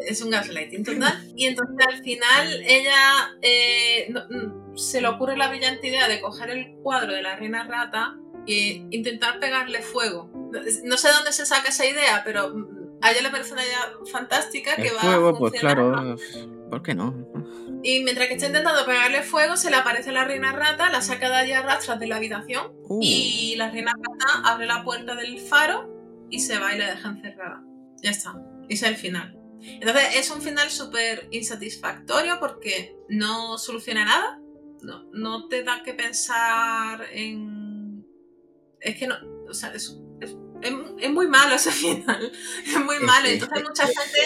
es un gaslighting total. Y entonces al final ella eh, se le ocurre la brillante idea de coger el cuadro de la reina rata e intentar pegarle fuego. No sé dónde se saca esa idea, pero a ella le parece una idea fantástica que va fuego, pues claro, ¿por qué no? Y mientras que está intentando pegarle fuego, se le aparece la reina rata, la saca de allí a rastras de la habitación uh. y la reina rata abre la puerta del faro y se va y la deja encerrada. Ya está. Ese es el final. Entonces es un final súper insatisfactorio porque no soluciona nada. No, no te da que pensar en... Es que no... O sea, es, muy malo ese final. Es muy malo. Entonces mucha gente...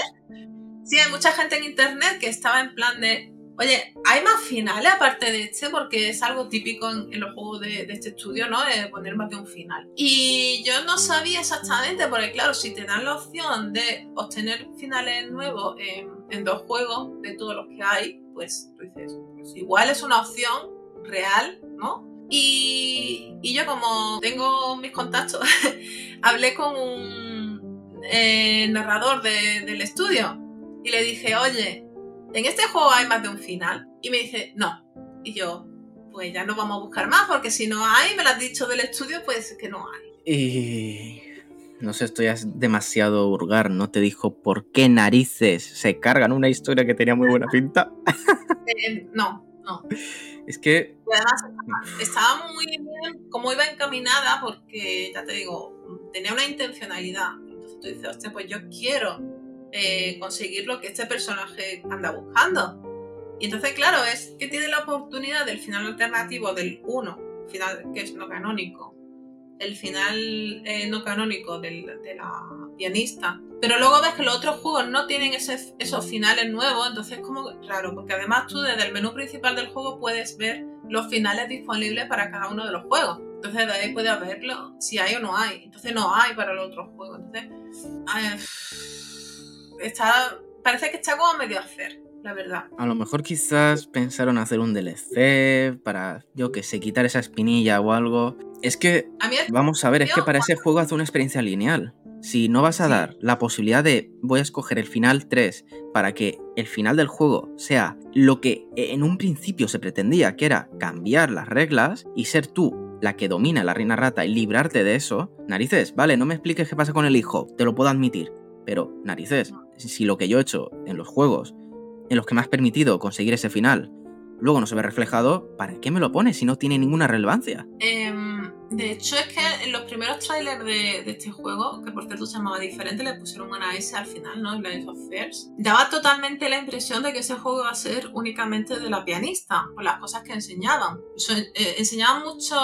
Sí, hay mucha gente en internet que estaba en plan de Oye, ¿hay más finales aparte de este? Porque es algo típico en, los juegos de, este estudio, ¿no? De poner más de un final. Y yo no sabía exactamente, porque claro, si te dan la opción de obtener finales nuevos en, dos juegos de todos los que hay, pues tú dices, pues igual es una opción real, ¿no? Y, yo como tengo mis contactos, hablé con un eh, narrador del estudio y le dije, oye, ¿en este juego hay más de un final? Y me dice, no. Y yo, pues ya no vamos a buscar más, porque si no hay, me lo has dicho del estudio, pues que no hay. Y... No sé, esto ya es demasiado hurgar, ¿no? Te dijo por qué narices se cargan una historia que tenía muy buena pinta. Eh, no, no. Es que... además estaba muy bien como iba encaminada porque, ya te digo, tenía una intencionalidad. Entonces tú dices, hostia, pues yo quiero eh, conseguir lo que este personaje anda buscando. Y entonces, claro, es que tiene la oportunidad del final alternativo del 1, final que es no canónico, el final eh, no canónico de la pianista. Pero luego ves que los otros juegos no tienen esos finales nuevos, entonces es como raro, porque además tú desde el menú principal del juego puedes ver los finales disponibles para cada uno de los juegos. Entonces de ahí puedes verlo si hay o no hay. Entonces no hay para los otros juegos. Entonces, está, parece que está como medio hacer, la verdad. A lo mejor quizás pensaron hacer un DLC para, yo que sé, quitar esa espinilla o algo. Es que, vamos a ver, es que para ese juego hace una experiencia lineal. Si no vas a dar la posibilidad de voy a escoger el final 3 para que el final del juego sea lo que en un principio se pretendía, que era cambiar las reglas y ser tú la que domina la reina rata y librarte de eso, narices, vale, no me expliques qué pasa con el hijo, te lo puedo admitir, pero narices, si lo que yo he hecho en los juegos, en los que me has permitido conseguir ese final, luego no se ve reflejado, ¿para qué me lo pones si no tiene ninguna relevancia? Em, de hecho, es que en los primeros trailers de, este juego, que por cierto se llamaba diferente, le pusieron una S al final, ¿no? Lines of Fears, daba totalmente la impresión de que ese juego iba a ser únicamente de la pianista, por las cosas que enseñaban. Eh, enseñaban mucho,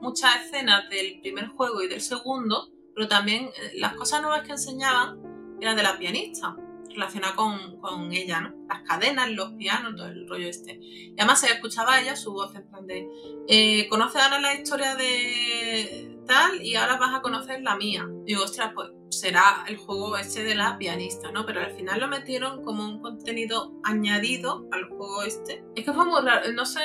muchas escenas del primer juego y del segundo, pero también eh, las cosas nuevas que enseñaban era de la pianista, relacionada con, con, ella, ¿no? Las cadenas, los pianos, todo el rollo este. Y además se escuchaba ella su voz en plan de, eh, conoce ahora la historia de tal y ahora vas a conocer la mía. Y digo, ostras, pues será el juego este de la pianista, ¿no? Pero al final lo metieron como un contenido añadido al juego este. Es que fue muy raro, no sé,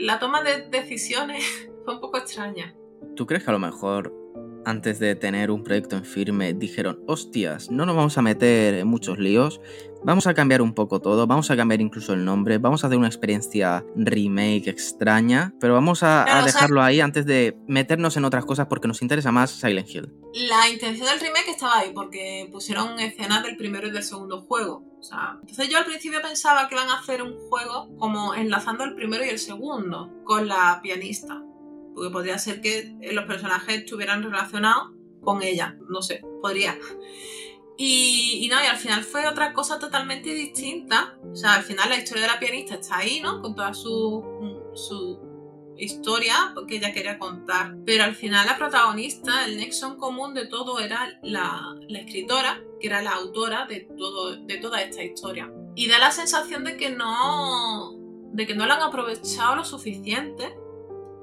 la toma de decisiones fue un poco extraña. ¿Tú crees que a lo mejor antes de tener un proyecto en firme, dijeron, hostias, no nos vamos a meter en muchos líos, vamos a cambiar un poco todo, vamos a cambiar incluso el nombre, vamos a hacer una experiencia remake extraña, pero vamos a, dejarlo ahí antes de meternos en otras cosas porque nos interesa más Silent Hill. La intención del remake estaba ahí porque pusieron escenas del primero y del segundo juego. entonces yo al principio pensaba que iban a hacer un juego como enlazando el primero y el segundo con la pianista porque podría ser que los personajes estuvieran relacionados con ella, no sé, podría. Y, no, y al final fue otra cosa totalmente distinta. O sea, al final la historia de la pianista está ahí, ¿no? Con toda su, su historia que ella quería contar. Pero al final la protagonista, el nexo común de todo era la, la, escritora, que era la autora de, todo, de toda esta historia. Y da la sensación de que no, de que no la han aprovechado lo suficiente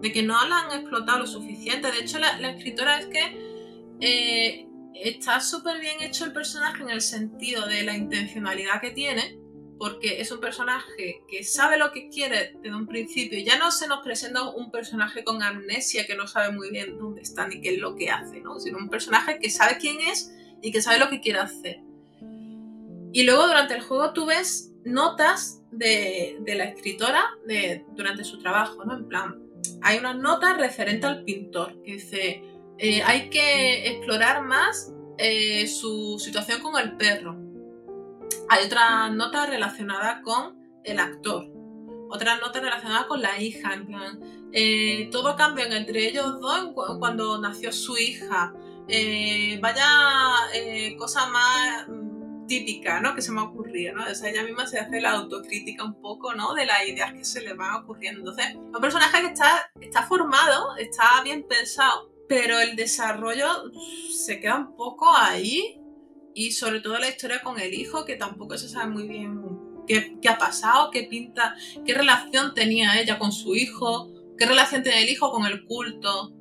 de que no la han explotado lo suficiente. De hecho, la, escritora es que eh, está súper bien hecho el personaje en el sentido de la intencionalidad que tiene, porque es un personaje que sabe lo que quiere desde un principio. Ya no se nos presenta un personaje con amnesia que no sabe muy bien dónde está ni qué es lo que hace, ¿no? sino un personaje que sabe quién es y que sabe lo que quiere hacer. Y luego durante el juego tú ves notas de, la escritora de, durante su trabajo, ¿no? En plan, hay una nota referente al pintor que dice, eh, hay que explorar más eh, su situación con el perro. Hay otra nota relacionada con el actor. Otra nota relacionada con la hija, en plan, eh, todo cambia entre ellos dos cuando nació su hija. vaya cosa más típica, ¿no? Que se me ha ocurrido, ¿no? O ella misma se hace la autocrítica un poco, ¿no? De las ideas que se le van ocurriendo. Entonces, un personaje que está, está formado, está bien pensado, pero el desarrollo se queda un poco ahí y sobre todo la historia con el hijo, que tampoco se sabe muy bien qué, qué ha pasado, qué pinta, qué relación tenía ella con su hijo, qué relación tiene el hijo con el culto.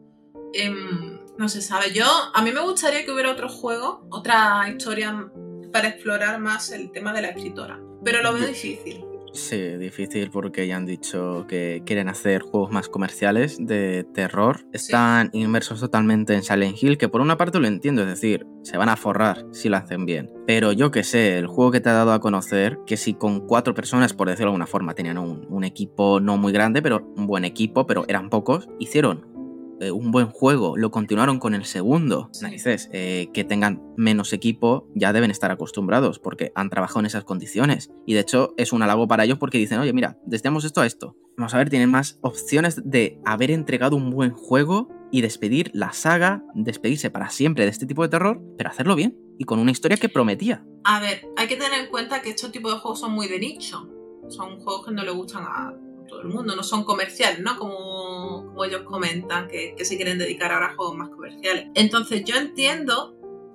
Em, no se sabe. Yo, a mí me gustaría que hubiera otro juego, otra historia para explorar más el tema de la escritora. Pero lo veo difícil. Sí, difícil porque ya han dicho que quieren hacer juegos más comerciales de terror. Están inmersos totalmente en Silent Hill, que por una parte lo entiendo, es decir, se van a forrar si lo hacen bien. Pero yo que sé, el juego que te ha dado a conocer, que si con cuatro personas, por decirlo de alguna forma, tenían un, un equipo no muy grande, pero un buen equipo, pero eran pocos, hicieron eh, un buen juego, lo continuaron con el segundo. Narices, eh, que tengan menos equipo ya deben estar acostumbrados porque han trabajado en esas condiciones. Y de hecho es un halago para ellos porque dicen, oye, mira, desviamos esto a esto. Vamos a ver, tienen más opciones de haber entregado un buen juego y despedir la saga, despedirse para siempre de este tipo de terror, pero hacerlo bien y con una historia que prometía. A ver, hay que tener en cuenta que estos tipos de juegos son muy de nicho. Son juegos que no le gustan a todo el mundo, no son comerciales, ¿no? Como, como ellos comentan, que, se quieren dedicar ahora a juegos más comerciales. Entonces yo entiendo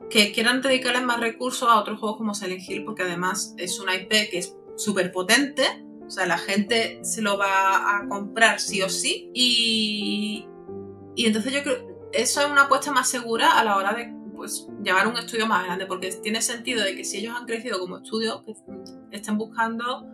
que quieran dedicarles más recursos a otros juegos como Silent Hill, porque además es una IP que es súper potente, o sea, la gente se lo va a comprar sí o sí, y, y entonces yo creo eso es una apuesta más segura a la hora de pues llevar un estudio más grande, porque tiene sentido de que si ellos han crecido como estudio, que estén buscando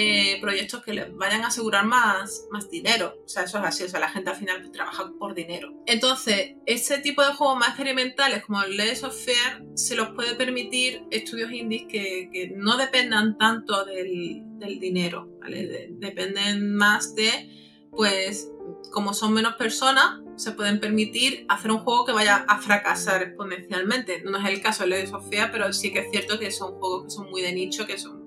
eh, proyectos que les vayan a asegurar más, más dinero. O sea, eso es así, o sea, la gente al final trabaja por dinero. Entonces, ese tipo de juegos más experimentales como el Legends of Fear se los puede permitir estudios indies que, que no dependan tanto del, del dinero, dependen más de, pues, como son menos personas, se pueden permitir hacer un juego que vaya a fracasar exponencialmente. No es el caso de Legends of Fear, pero sí que es cierto que son juegos que son muy de nicho, que son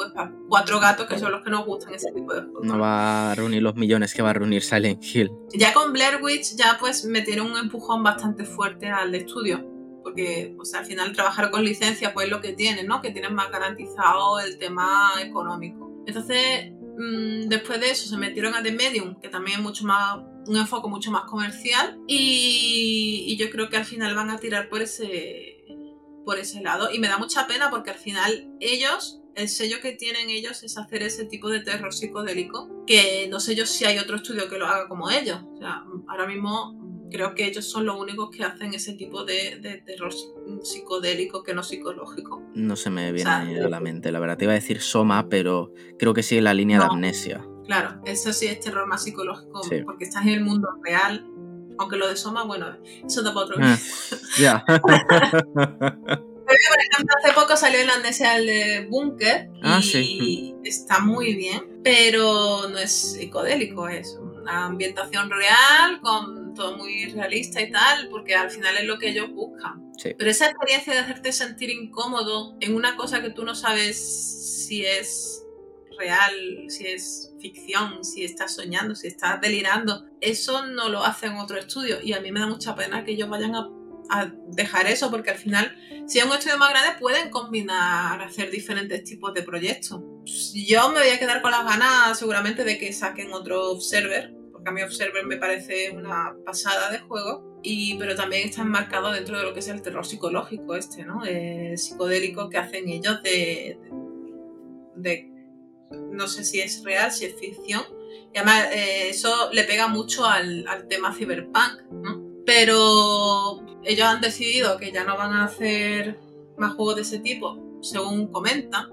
pues cuatro gatos que son los que nos gustan ese tipo de juegos. No va a reunir los millones que va a reunir Silent Hill. Ya con Blair Witch ya pues metieron un empujón bastante fuerte al estudio. Porque pues, al final trabajar con licencia pues lo que tienen, ¿no? Que tienen más garantizado el tema económico. Entonces, mm, después de eso se metieron a The Medium, que también es mucho más un enfoque mucho más comercial. Y, y yo creo que al final van a tirar por ese por ese lado. Y me da mucha pena porque al final ellos el sello que tienen ellos es hacer ese tipo de terror psicodélico, que no sé yo si hay otro estudio que lo haga como ellos. O sea, ahora mismo creo que ellos son los únicos que hacen ese tipo de, terror psicodélico que no psicológico. No se me viene a la mente, la verdad. Te iba a decir Soma, pero creo que sigue la línea de amnesia. Claro, eso sí es terror más psicológico, porque estás en el mundo real. Aunque lo de Soma, bueno, eso da para otro. Ah, ya. por ejemplo, hace poco salió el amnesia de Bunker ah, y está muy bien, pero no es psicodélico, es una ambientación real, con todo muy realista y tal, porque al final es lo que ellos buscan. Pero esa experiencia de hacerte sentir incómodo en una cosa que tú no sabes si es real, si es ficción, si estás soñando, si estás delirando, eso no lo hacen otro estudio. Y a mí me da mucha pena que ellos vayan a dejar eso, porque al final, si es un estudio más grande, pueden combinar, hacer diferentes tipos de proyectos. Yo me voy a quedar con las ganas seguramente de que saquen otro Observer, porque a mí Observer me parece una pasada de juego, y, pero también está enmarcado dentro de lo que es el terror psicológico este, ¿no? El psicodélico que hacen ellos de, de, no sé si es real, si es ficción, y además eh, eso le pega mucho al, al tema cyberpunk, ¿no? Pero ellos han decidido que ya no van a hacer más juegos de ese tipo, según comentan.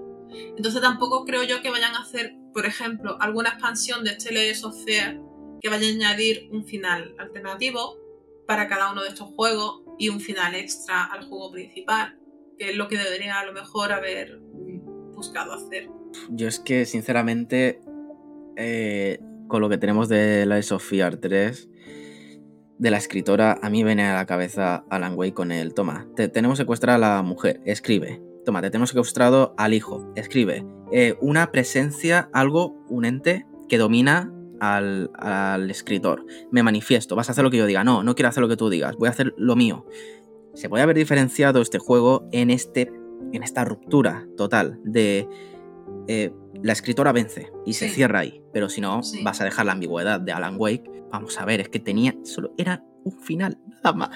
Entonces tampoco creo yo que vayan a hacer, por ejemplo, alguna expansión de este Layers of Fear que vaya a añadir un final alternativo para cada uno de estos juegos y un final extra al juego principal, que es lo que debería a lo mejor haber buscado hacer. Yo es que, sinceramente, eh, con lo que tenemos de la Sofía 3, de la escritora, a mí viene a la cabeza Alan Way con el, toma, te, tenemos secuestrada a la mujer, escribe. Toma, te tenemos secuestrado al hijo, escribe. Eh, una presencia, algo, un ente que domina al, al, escritor. Me manifiesto, vas a hacer lo que yo diga. No, no quiero hacer lo que tú digas, voy a hacer lo mío. Se puede haber diferenciado este juego en, este, en esta ruptura total de eh, la escritora vence y se cierra ahí. Pero si no, vas a dejar la ambigüedad de Alan Wake. Vamos a ver, es que tenía solo era un final, nada más.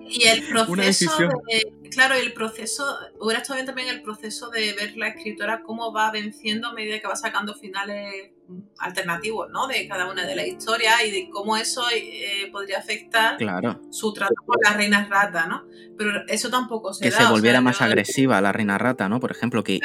y el proceso de, claro, el proceso, hubiera estado bien también el proceso de ver la escritora cómo va venciendo a medida que va sacando finales alternativos, ¿no? De cada una de las historias y de cómo eso eh, podría afectar claro. su trato con la reina rata, ¿no? Pero eso tampoco se Que se volviera más agresiva la reina rata, ¿no? Por ejemplo, que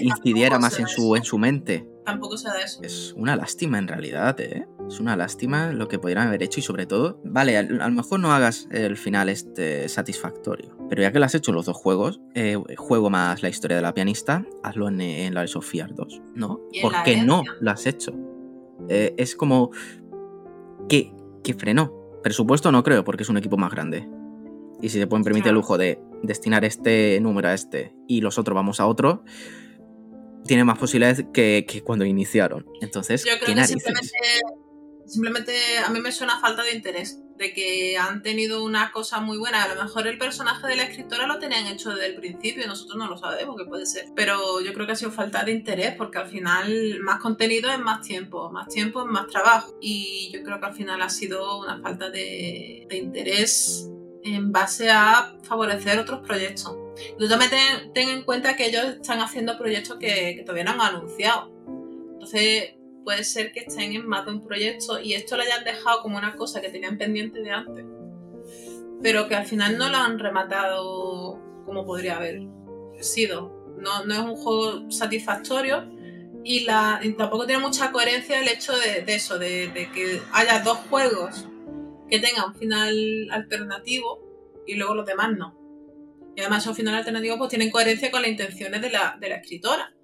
incidiera más en su, en su mente tampoco se da eso. Es una lástima en realidad, ¿eh? Es una lástima lo que podrían haber hecho y sobre todo, vale, a, lo mejor no hagas el final este satisfactorio, pero ya que lo has hecho los dos juegos, eh, juego más la historia de la pianista, hazlo en, en la Sofía 2, ¿no? ¿Por qué no lo has hecho? Eh, es como que, que frenó. Presupuesto no creo, porque es un equipo más grande. Y si se pueden permitir el lujo de destinar este número a este y los otros vamos a otro, tiene más posibilidades que, cuando iniciaron. Entonces, yo creo que simplemente, simplemente, a mí me suena falta de interés, de que han tenido una cosa muy buena. A lo mejor el personaje de la escritora lo tenían hecho desde el principio, nosotros no lo sabemos, que puede ser. Pero yo creo que ha sido falta de interés, porque al final más contenido es más tiempo, más tiempo es más trabajo. Y yo creo que al final ha sido una falta de, interés en base a favorecer otros proyectos. Tú también ten, en cuenta que ellos están haciendo proyectos que, todavía no han anunciado. Entonces, puede ser que estén en más de un proyecto y esto lo hayan dejado como una cosa que tenían pendiente de antes, pero que al final no lo han rematado como podría haber sido. No, no es un juego satisfactorio y, la, tampoco tiene mucha coherencia el hecho de, eso, de, de, que haya dos juegos que tengan un final alternativo y luego los demás no. Y además esos finales alternativos pues tienen coherencia con las intenciones de la, escritora.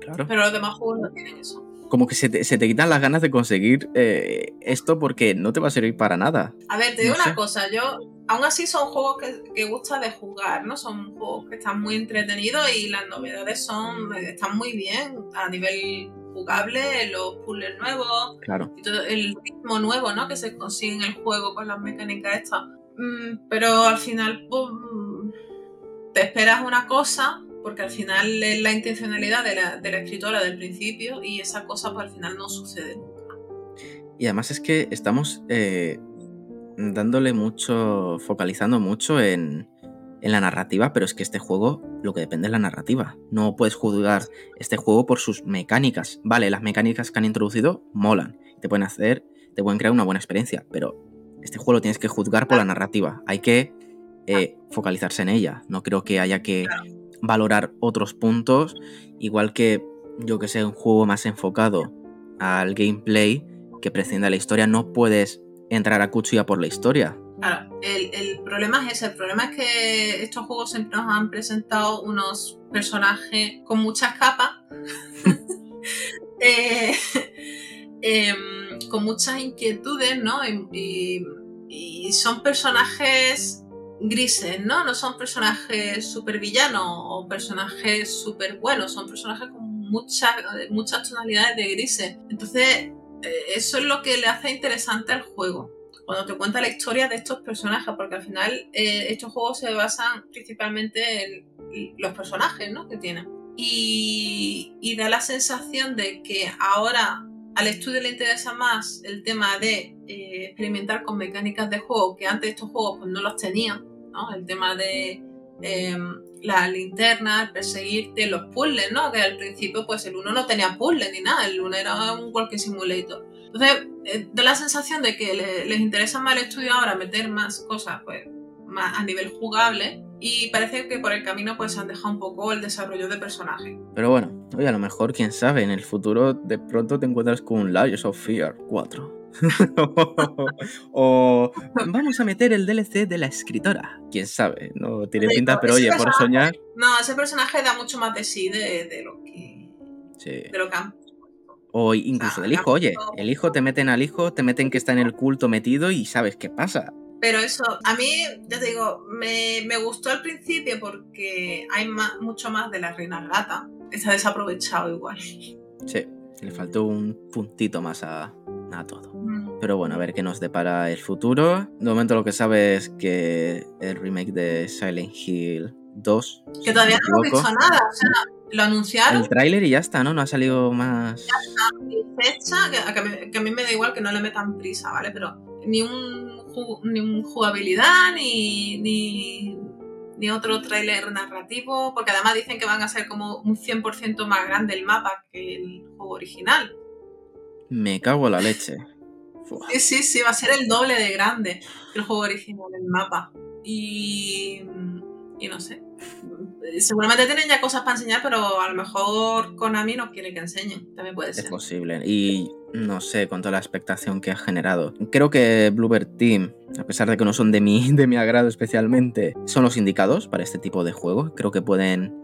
Claro. Pero los demás juegos no tienen eso. Como que se te, quitan las ganas de conseguir eh, esto porque no te va a servir para nada. A ver, te digo una cosa, yo aún así son juegos que, que gusta de jugar, ¿no? Son juegos que están muy entretenidos y las novedades son están muy bien a nivel jugable, los puzzles nuevos, claro. y todo el ritmo nuevo, ¿no? Que se consigue en el juego con las mecánicas estas. Mm, pero al final, pues, te esperas una cosa, porque al final es la intencionalidad de la, de la escritora del principio y esa cosa pues al final no sucede nunca. Y además es que estamos eh, dándole mucho, focalizando mucho en, en la narrativa, pero es que este juego lo que depende es la narrativa. No puedes juzgar este juego por sus mecánicas. Vale, las mecánicas que han introducido molan, te pueden hacer, te pueden crear una buena experiencia, pero este juego lo tienes que juzgar por la narrativa. Hay que eh, focalizarse en ella. No creo que haya que valorar otros puntos, igual que yo que sé, un juego más enfocado al gameplay que prescinda la historia, no puedes entrar a cuchilla por la historia. Claro, el, problema es ese, el problema es que estos juegos siempre nos han presentado unos personajes con muchas capas, eh, em, con muchas inquietudes, ¿no? y son personajes grises, ¿no? No son personajes súper villanos o personajes súper buenos, son personajes con muchas, muchas tonalidades de grises. Entonces, eh, eso es lo que le hace interesante al juego. Cuando te cuenta la historia de estos personajes, porque al final eh, estos juegos se basan principalmente en los personajes ¿no? que tienen. Y, da la sensación de que ahora al estudio le interesa más el tema de eh, experimentar con mecánicas de juego que antes estos juegos pues, no los tenían el tema de em, la linterna, el perseguirte, los puzzles, ¿no? Que al principio, pues el uno no tenía puzzles ni nada, el uno era un walking simulator. Entonces, eh, da la sensación de que les interesa más el estudio ahora meter más cosas, pues, más a nivel jugable y parece que por el camino pues han dejado un poco el desarrollo de personaje. Pero bueno, oye, a lo mejor, quién sabe, en el futuro de pronto te encuentras con un Layers of Fear 4. o vamos a meter el DLC de la escritora. Quién sabe, no tiene pinta, pero oye, por soñar. No, ese personaje da mucho más de sí de, lo que. Sí. De lo que han o incluso del hijo, oye, el hijo te meten al hijo, te meten que está en el culto metido y sabes qué pasa. Pero eso, a mí, ya te digo, me, gustó al principio porque hay mucho más de la reina gata. Está desaprovechado igual. Sí, le faltó un puntito más a, a todo. Mm. Pero bueno, a ver qué nos depara el futuro. De momento lo que sabe es que el remake de Silent Hill 2... Que todavía no hemos visto nada, o sea, lo anunciaron. El tráiler y ya está, ¿no? No ha salido más... Ya está, fecha, que, que, a mí me da igual que no le metan prisa, ¿vale? Pero ni un, ni jugabilidad, ni, ni, ni otro tráiler narrativo, porque además dicen que van a ser como un 100% más grande el mapa que el juego original. Me cago en la leche. Sí, sí, sí, va a ser el doble de grande que el juego original, el mapa. Y, y no sé. Seguramente tienen ya cosas para enseñar, pero a lo mejor Konami no quiere que enseñen. También puede ser. Es posible. Y no sé, con toda la expectación que ha generado. Creo que Bluebird Team, a pesar de que no son de mi, de mi agrado especialmente, son los indicados para este tipo de juego. Creo que pueden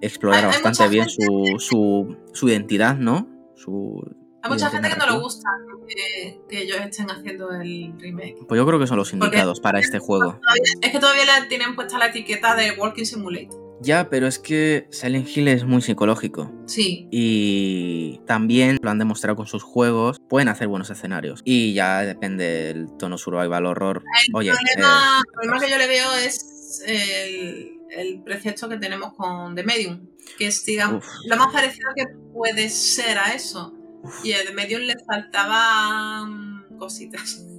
explorar bastante bien su, su, su identidad, ¿no? Su, hay mucha gente que no le gusta que, ellos estén haciendo el remake. Pues yo creo que son los indicados para este juego. es que todavía le tienen puesta la etiqueta de Walking Simulator. Ya, pero es que Silent Hill es muy psicológico. Sí. Y también lo han demostrado con sus juegos, pueden hacer buenos escenarios. Y ya depende del tono survival horror. El Oye, problema, eh, el problema que yo le veo es el, el precepto que tenemos con The Medium, que es, digamos, lo más parecido que puede ser a eso. Y The Medium le faltaban cositas.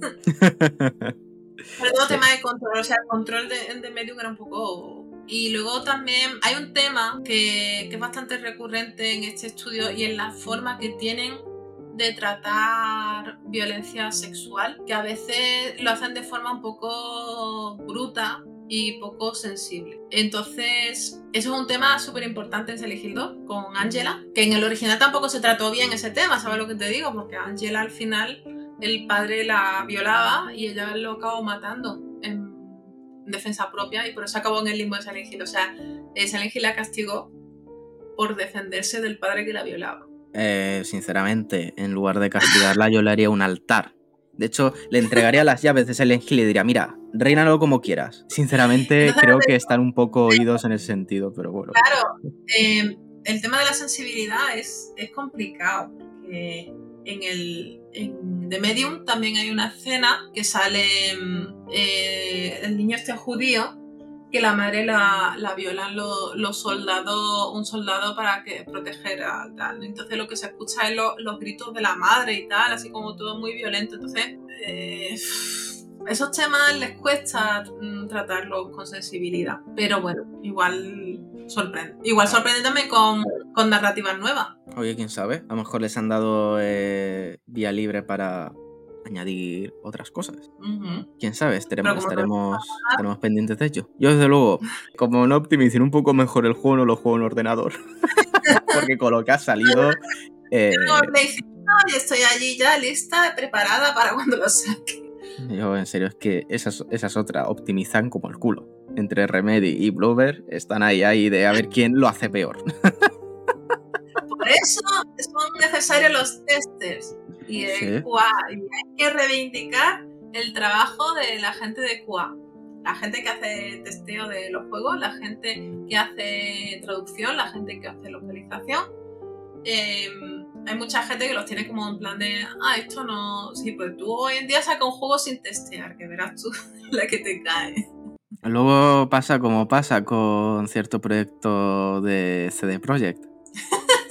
Pero todo tema de control, o sea, el control de, de Medium era un poco y luego también hay un tema que, que, es bastante recurrente en este estudio y en la forma que tienen de tratar violencia sexual, que a veces lo hacen de forma un poco bruta y poco sensible. Entonces, eso es un tema súper importante en Silent Hill 2 con Angela, que en el original tampoco se trató bien ese tema, ¿sabes lo que te digo? Porque Angela al final el padre la violaba y ella lo acabó matando en defensa propia y por eso acabó en el limbo de Silent. O sea, eh, Silent la castigó por defenderse del padre que la violaba. Eh, sinceramente, en lugar de castigarla, yo le haría un altar. De hecho, le entregaría las llaves de Silent Hill y le diría, mira, reinalo como quieras. Sinceramente, creo que están un poco oídos en ese sentido, pero bueno. Claro, eh, el tema de la sensibilidad es, es complicado, en el en The Medium también hay una escena que sale eh, el niño este judío que la madre la, la violan los, soldados, un soldado para que protegiera tal. Entonces lo que se escucha es los gritos de la madre y tal, así como todo muy violento. Entonces, eh, esos temas les cuesta mm, tratarlos con sensibilidad. Pero bueno, igual sorprende. Igual sorprende con, con narrativas nuevas. Oye, quién sabe, a lo mejor les han dado eh, vía libre para añadir otras cosas. Quién sabe, estaremos, estaremos, pendientes de ello. Yo, desde luego, como no optimicen un poco mejor el juego, no lo juego en ordenador. Porque con lo que ha salido. Eh... y estoy allí ya lista, preparada para cuando lo saque. Yo, en serio, es que esas, esas otras optimizan como el culo. Entre Remedy y Blover están ahí, ahí de a ver quién lo hace peor. Por eso son necesarios los testers y el QA. Y hay que reivindicar el trabajo de la gente de QA. La gente que hace testeo de los juegos, la gente que hace traducción, la gente que hace localización. Em, hay mucha gente que los tiene como en plan de, ah, esto no. Sí, pues tú hoy en día sacas un juego sin testear, que verás tú la que te cae. Luego pasa como pasa con cierto proyecto de CD Projekt.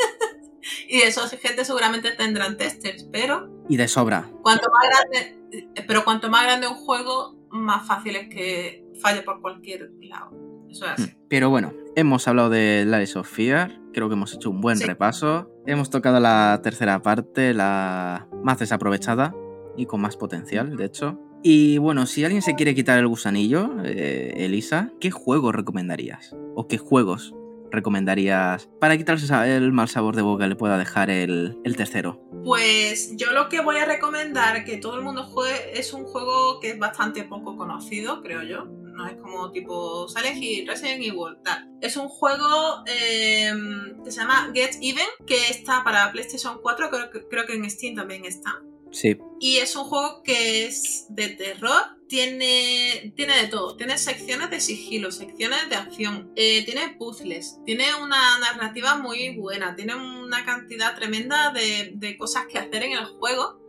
y esa gente seguramente tendrán testers, pero. Y de sobra. Cuanto más grande. Pero cuanto más grande un juego, más fácil es que falle por cualquier lado. Eso es así. Hmm. Pero bueno, hemos hablado de Lies of Fear. Creo que hemos hecho un buen repaso. Hemos tocado la tercera parte, la más desaprovechada y con más potencial, de hecho. Y bueno, si alguien se quiere quitar el gusanillo, eh, Elisa, ¿qué juego recomendarías? ¿O qué juegos recomendarías para quitarse el mal sabor de boca que le pueda dejar el, el, tercero? Pues yo lo que voy a recomendar que todo el mundo juegue es un juego que es bastante poco conocido, creo yo. No es como tipo Silent Hill, Resident Evil, tal. Es un juego em, que se llama Get Even, que está para PlayStation 4, creo, creo que en Steam también está. Y es un juego que es de terror. Tiene, tiene de todo. Tiene secciones de sigilo, secciones de acción. Eh, tiene puzzles. Tiene una narrativa muy buena. Tiene una cantidad tremenda de, de cosas que hacer en el juego.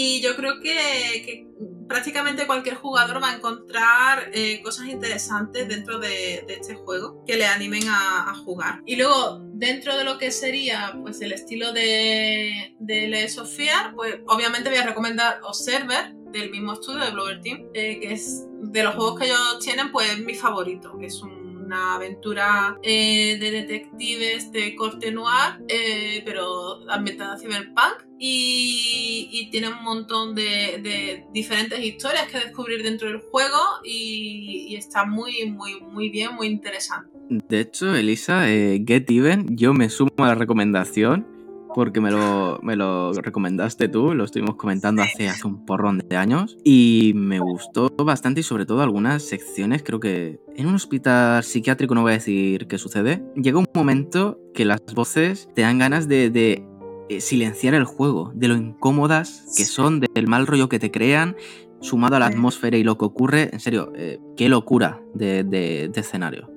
Y yo creo que, prácticamente cualquier jugador va a encontrar eh, cosas interesantes dentro de, este juego que le animen a, jugar. Y luego, dentro de lo que sería pues el estilo de, de Sofía, pues obviamente voy a recomendar Observer del mismo estudio de Blower Team, eh, que es de los juegos que ellos tienen, pues mi favorito, es un una aventura eh, de detectives de corte noir, eh, pero ambientada cyberpunk. Y, tiene un montón de, diferentes historias que descubrir dentro del juego y, está muy, muy, muy bien, muy interesante. De hecho, Elisa, eh, Get Even, yo me sumo a la recomendación porque me lo, me lo recomendaste tú, lo estuvimos comentando hace, hace un porrón de años y me gustó bastante y sobre todo algunas secciones, creo que en un hospital psiquiátrico no voy a decir qué sucede, llega un momento que las voces te dan ganas de, eh, silenciar el juego, de lo incómodas que son, del mal rollo que te crean, sumado a la atmósfera y lo que ocurre, en serio, eh, qué locura de, de, escenario.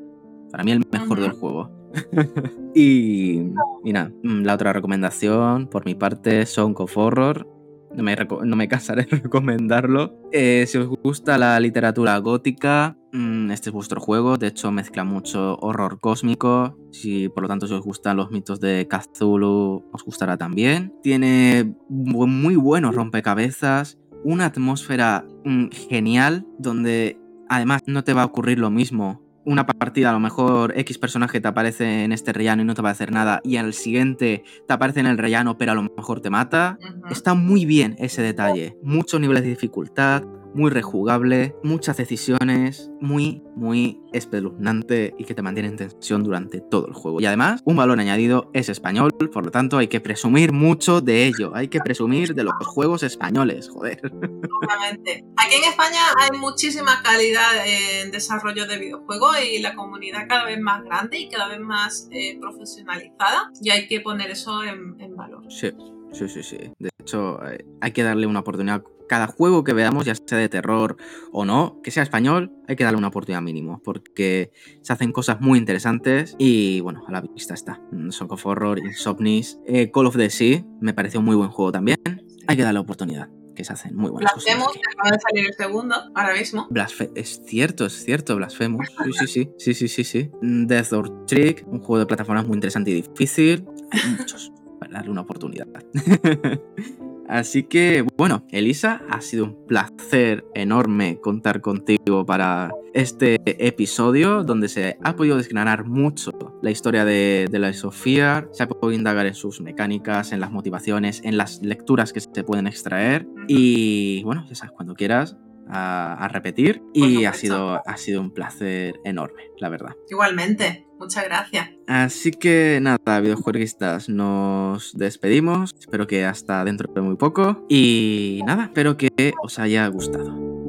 Para mí el mejor del juego. y, mira, mm, la otra recomendación por mi parte, Song of Horror. No me, no cansaré de recomendarlo. Eh, si os gusta la literatura gótica, mm, este es vuestro juego. De hecho, mezcla mucho horror cósmico. Si por lo tanto si os gustan los mitos de Cthulhu, os gustará también. Tiene muy buenos rompecabezas. Una atmósfera mm, genial donde además no te va a ocurrir lo mismo una partida, a lo mejor X personaje te aparece en este rellano y no te va a hacer nada, y al siguiente te aparece en el rellano, pero a lo mejor te mata. Está muy bien ese detalle. Muchos niveles de dificultad, muy rejugable, muchas decisiones, muy, muy espeluznante y que te mantiene en tensión durante todo el juego. Y además, un valor añadido es español, por lo tanto hay que presumir mucho de ello, hay que presumir de los juegos españoles, joder. Obviamente. Aquí en España hay muchísima calidad en desarrollo de videojuegos y la comunidad cada vez más grande y cada vez más eh, profesionalizada y hay que poner eso en, en valor. Sí. Sí, sí, sí. De hecho, eh, hay que darle una oportunidad. Cada juego que veamos, ya sea de terror o no, que sea español, hay que darle una oportunidad mínimo, porque se hacen cosas muy interesantes y bueno, a la vista está. Song of Horror, Insomnis, eh, Call of the Sea, me pareció muy buen juego también. Hay que darle oportunidad que se hacen muy buenas Blasphemous, cosas. acaba de salir el segundo, ahora mismo. es cierto, es cierto, Blasphemous. Sí, sí, sí, sí, sí, sí, sí. Death or Trick, un juego de plataformas muy interesante y difícil. Hay muchos darle una oportunidad. Así que, bueno, Elisa, ha sido un placer enorme contar contigo para este episodio donde se ha podido desgranar mucho la historia de, la Sofía, se ha podido indagar en sus mecánicas, en las motivaciones, en las lecturas que se pueden extraer. Y bueno, ya sabes, cuando quieras, a, repetir y ha sido, ha sido un placer enorme, la verdad. Igualmente, muchas gracias. Así que nada, videojueguistas, nos despedimos. Espero que hasta dentro de muy poco. Y nada, espero que os haya gustado.